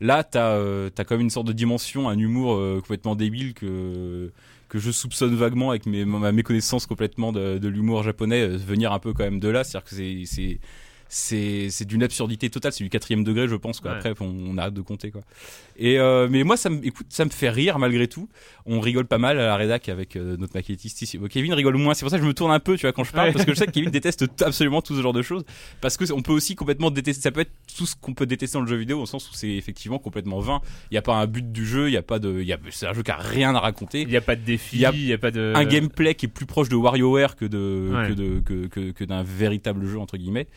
Là, t'as t'as quand même une sorte de dimension, un humour complètement débile que que je soupçonne vaguement avec ma méconnaissance complètement de, de l'humour japonais euh, venir un peu quand même de là. C'est-à-dire que c'est c'est d'une absurdité totale. C'est du quatrième degré, je pense. Quoi. Ouais. Après, on, on arrête de compter, quoi. Et euh, mais moi, ça me, écoute, ça me fait rire malgré tout. On rigole pas mal à la rédac avec euh, notre maquettiste ici. Bon, Kevin rigole moins. C'est pour ça que je me tourne un peu, tu vois, quand je parle, Ouais. parce que je sais que Kevin déteste absolument tout ce genre de choses. Parce que on peut aussi complètement détester. Ça peut être tout ce qu'on peut détester dans le jeu vidéo, au sens où c'est effectivement complètement vain. Il y a pas un but du jeu. Il y a pas de. Il y a, c'est un jeu qui a rien à raconter Il n'y a pas de défi, Il y a n'y pas de. un gameplay qui est plus proche de WarioWare que de Ouais. que de que que, que d'un véritable jeu entre guillemets.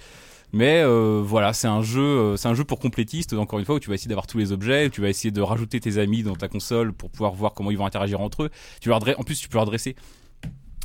Mais euh, voilà, c'est un jeu, euh, c'est un jeu pour complétistes. Encore une fois, où tu vas essayer d'avoir tous les objets, tu vas essayer de rajouter tes amis dans ta console pour pouvoir voir comment ils vont interagir entre eux. En plus, tu peux leur adresser.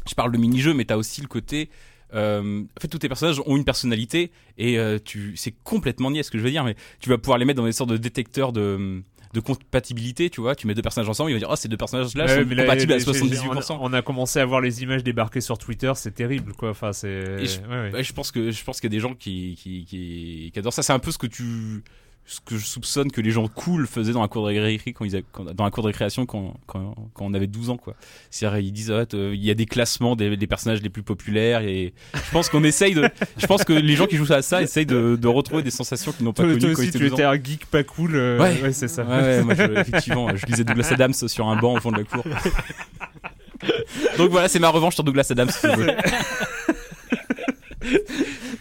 Je parle de mini-jeu, mais t'as aussi le côté. Euh, en fait, tous tes personnages ont une personnalité et tu, c'est complètement niais ce que je veux dire, mais tu vas pouvoir les mettre dans des sortes de détecteurs de de compatibilité, tu vois. Tu mets deux personnages ensemble, ils vont dire, oh, ces deux personnages-là Ouais, sont mais là, compatibles à j'ai- j'ai- 78%. On a, on a commencé à voir les images débarquer sur Twitter, c'est terrible, quoi. Enfin, c'est. Je- ouais, ouais. Ouais, je pense que je pense qu'il y a des gens qui qui, qui, qui adorent ça. C'est un peu ce que tu ce que je soupçonne que les gens cool faisaient dans la cour de récréation quand ils avaient- quand- dans la cour de récréation quand, quand, quand on avait 12 ans quoi. C'est-à-dire ils disent ah, il y a des classements des, des personnages les plus populaires et je pense qu'on essaye de je pense que les gens qui jouent à ça essayent de, de retrouver des sensations qu'ils n'ont pas connues toi quand ils aussi, étaient tu 12 ans. étais un geek pas cool. euh, Ouais. c'est ça. Ouais, ouais, moi, je- effectivement, je lisais Douglas Adams sur un banc au fond de la cour. Donc voilà, c'est ma revanche sur Douglas Adams. si.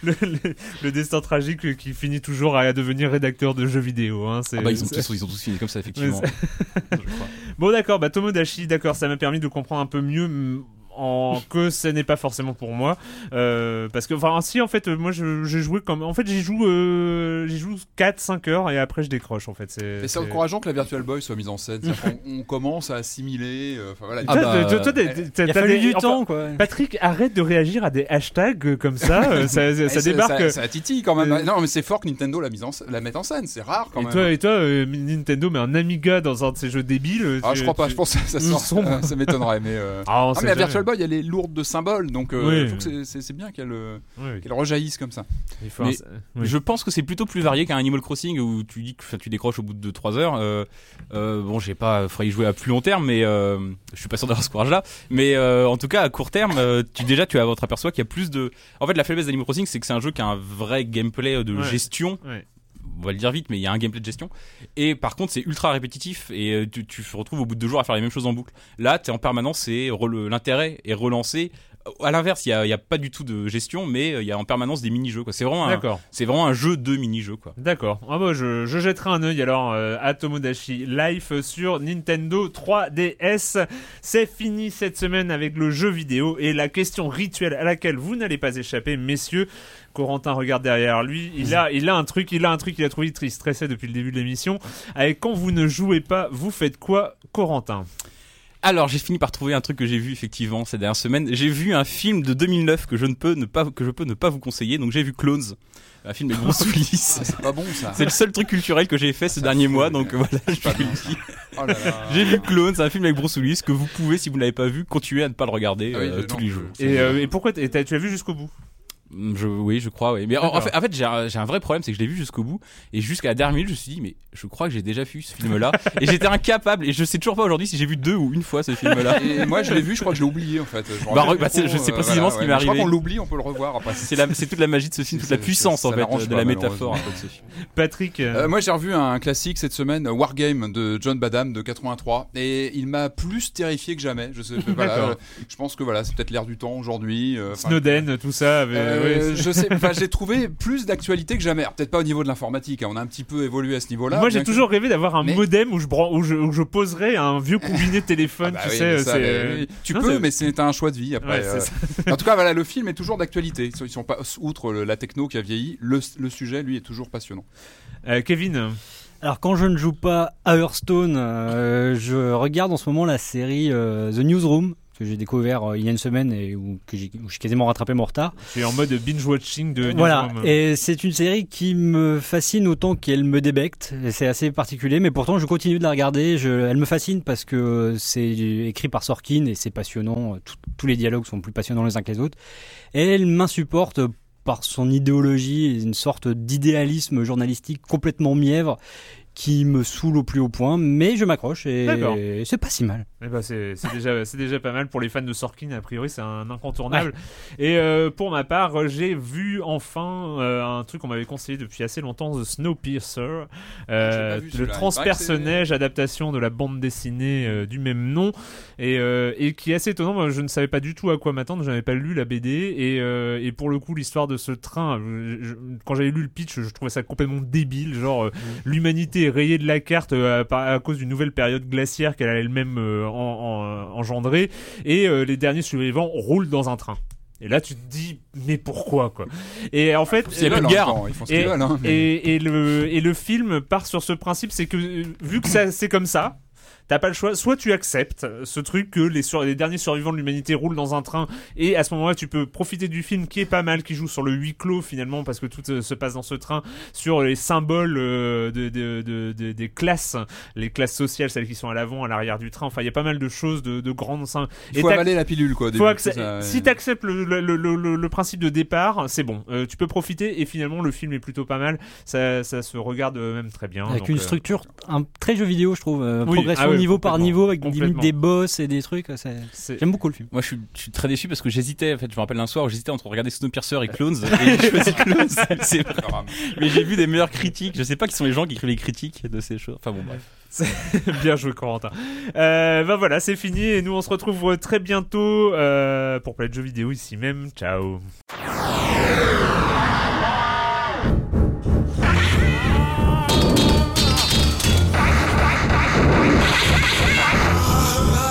Le, le- le destin tragique qui finit toujours à devenir rédacteur de jeux vidéo. Hein, Ah bah, ils, ont tous, ils ont tous fini comme ça, effectivement. Bon d'accord, bah Tomodachi, d'accord, ça m'a permis de comprendre un peu mieux en que ce n'est pas forcément pour moi euh, parce que enfin si en fait euh, moi je- j'ai joué comme en fait j'y joue euh, j'y joue 4 5 heures et après je décroche en fait c'est c'est c'est- encourageant que la Virtual Boy soit mise en scène. C'est-à-dire qu'on- on commence à assimiler. euh, Enfin voilà. Ah Toi, bah, toi, toi, t'as- t'as- Il a t'as fallu des- du enfin, temps, quoi. Patrick, arrête de réagir à des hashtags euh, comme ça, euh, ça, ça c'est- débarque. Ça, ça titille quand même. Euh, Non, mais c'est fort que Nintendo la, mise en, la mette en scène. C'est rare quand et même. toi, et toi euh, Nintendo met un Amiga dans un de ces jeux débiles. Ah, tu- je crois pas. tu- Je pense que ça, sort. ça m'étonnerait, mais. euh, Ah, on Ah, la. Virtual Elle est lourde de symboles, donc euh, Oui. je trouve que c'est- bien qu'elle euh, Oui, rejaillisse comme ça. Mais-. Je pense que c'est plutôt plus varié qu'un Animal Crossing où tu dis que tu décroches au bout de 3 heures. Euh, euh, bon, j'ai pas faudrait y jouer à plus long terme, mais je suis pas sûr d'avoir ce courage-là. Mais en tout cas, à court terme, tu déjà tu aperçois qu'il y a plus de. En fait, la faiblesse d'Animal Crossing, c'est que c'est un jeu qui a un vrai gameplay de Ouais. gestion. Ouais. On va le dire vite, mais il y a un gameplay de gestion. Et par contre, c'est ultra répétitif et euh, tu, tu te retrouves au bout de deux jours à faire les mêmes choses en boucle. Là, t'es en permanence, rele- l'intérêt est relancé. À l'inverse, il y a, pas du tout de gestion, mais euh, il y a en permanence des mini-jeux. C'est vraiment un, vraiment jeu de mini-jeux. D'accord. Ah bah je, je jetterai un œil alors euh, à Tomodachi Life sur Nintendo 3DS. C'est fini cette semaine avec le jeu vidéo et la question rituelle à laquelle vous n'allez pas échapper, messieurs. Corentin regarde derrière lui. Il a, il a un truc, il a un truc, il a trouvé il stressait depuis le début de l'émission. Avec quand vous ne jouez pas, vous faites quoi, Corentin? Alors, j'ai fini par trouver un truc que j'ai vu effectivement ces dernières semaines. J'ai vu un film de 2009 que je ne peux ne pas que je peux ne pas vous conseiller. Donc j'ai vu Clones, un film avec Bruce Willis. Ah, c'est pas bon ça. C'est le seul truc culturel que j'ai fait ces derniers mois, donc voilà, je Pas vous le bien. dis. Oh. J'ai vu Clones, un film avec Bruce Willis que vous pouvez, si vous ne l'avez pas vu, continuer à ne pas le regarder Ah oui, euh, tous non, les jours. Et, euh, et pourquoi tu as vu jusqu'au bout? Je, oui, je crois, oui. Mais en, en fait, en fait, j'ai un, j'ai un vrai problème, c'est que je l'ai vu jusqu'au bout et jusqu'à la dernière minute, je me suis dit, mais je crois que j'ai déjà vu ce film-là et j'étais incapable et je sais toujours pas aujourd'hui si j'ai vu deux ou une fois ce film-là. Et moi, je l'ai vu, je crois que je l'ai oublié en fait. Je Bah, bah, trop, je sais euh, précisément ce qui ouais. m'est Mais Je crois arrivé. qu'on l'oublie, on peut le revoir après. C'est la, c'est toute la magie de ce film, toute la puissance en fait de pas, la métaphore. Patrick, euh, Euh, moi j'ai revu un classique cette semaine, Wargame de John Badham de 83, et il m'a plus terrifié que jamais. Je sais, pense que voilà, c'est peut-être l'air du temps aujourd'hui. Snowden, tout ça. Euh, je sais, enfin, j'ai trouvé plus d'actualité que jamais. Peut-être pas au niveau de l'informatique, hein, on a un petit peu évolué à ce niveau-là. Moi, j'ai que- toujours rêvé d'avoir un Mais- modem où je, bran- où je, où je poserais un vieux combiné de téléphone, Ah bah tu oui, sais. mais ça, c'est, mais- euh, mais tu non, peux, mais c'est un choix de vie après. Ouais, euh. en tout cas, voilà, le film est toujours d'actualité. Ils sont, ils sont pas outre le- la techno qui a vieilli, le, le sujet lui est toujours passionnant. Euh, Kevin, Alors quand je ne joue pas à Hearthstone, euh, je regarde en ce moment la série euh, The Newsroom que j'ai découvert euh, il y a une semaine et où, que j'ai où j'ai quasiment rattrapé mon retard. suis en mode binge-watching de Voilà, Newsroom. et c'est une série qui me fascine autant qu'elle me débecte. Et C'est assez particulier, mais pourtant je continue de la regarder. Je, elle me fascine parce que c'est écrit par Sorkin et c'est passionnant. Tout- tous les dialogues sont plus passionnants les uns que les autres. Et elle m'insupporte par son idéologie une sorte d'idéalisme journalistique complètement mièvre qui me saoule au plus haut point, mais je m'accroche et c'est pas si mal. Ben, c'est déjà, c'est déjà pas mal pour les fans de Sorkin. A priori, c'est un incontournable. Et euh, pour ma part, j'ai vu enfin euh, un truc qu'on m'avait conseillé depuis assez longtemps, The Snowpiercer, euh, vu le transpersonnage adaptation de la bande dessinée euh, du même nom, et, euh, et qui est assez étonnant. Je ne savais pas du tout à quoi m'attendre. Je n'avais pas lu la BD, et, euh, et pour le coup, l'histoire de ce train, je- je- quand j'avais lu le pitch, je trouvais ça complètement débile. Genre, euh, l'humanité est rayée de la carte euh, à, cause d'une nouvelle période glaciaire qu'elle a elle-même euh, en- en- engendrée, et euh, les derniers survivants roulent dans un train. Et là, tu te dis, mais pourquoi, quoi? Et en fait, Il y a plus de guerre. en même temps, Ils font ce qu'ils Et- veulent. hein, mais- et, et le, et le film part sur ce principe, c'est que euh, vu que ça c'est comme ça, t'as pas le choix. Soit tu acceptes ce truc que les, sur, les derniers survivants de l'humanité roulent dans un train, et à ce moment-là tu peux profiter du film qui est pas mal, qui joue sur le huis clos finalement parce que tout euh, se passe dans ce train, sur les symboles euh, de, de, de- de- des classes, les classes sociales, celles qui sont à l'avant, à l'arrière du train. Enfin, il y a pas mal de choses, de, de grandes. Il faut avaler la pilule quoi. au faut début, ça, ouais. Si t'acceptes le, le, le, le, le principe de départ, c'est bon. Euh, tu peux profiter et finalement le film est plutôt pas mal. Ça, ça se regarde euh, même très bien. Avec donc, une euh, structure un très jeu vidéo, je trouve. euh, Oui, progression ah niveau par niveau avec limite des boss et des trucs. euh, c'est- c'est- J'aime beaucoup le film. Moi, je suis, je suis très déçu parce que j'hésitais. En fait, je me rappelle un soir où j'hésitais entre regarder Snowpiercer et Clones. et j'ai choisi Clones. C'est vrai. Mais j'ai vu des meilleures critiques. Je sais pas qui sont les gens qui écrivent les critiques de ces choses. Enfin bon, bref. Bien joué Corentin. Euh, ben voilà, c'est fini et nous on se retrouve très bientôt euh, pour parler de jeux vidéo ici même. Ciao.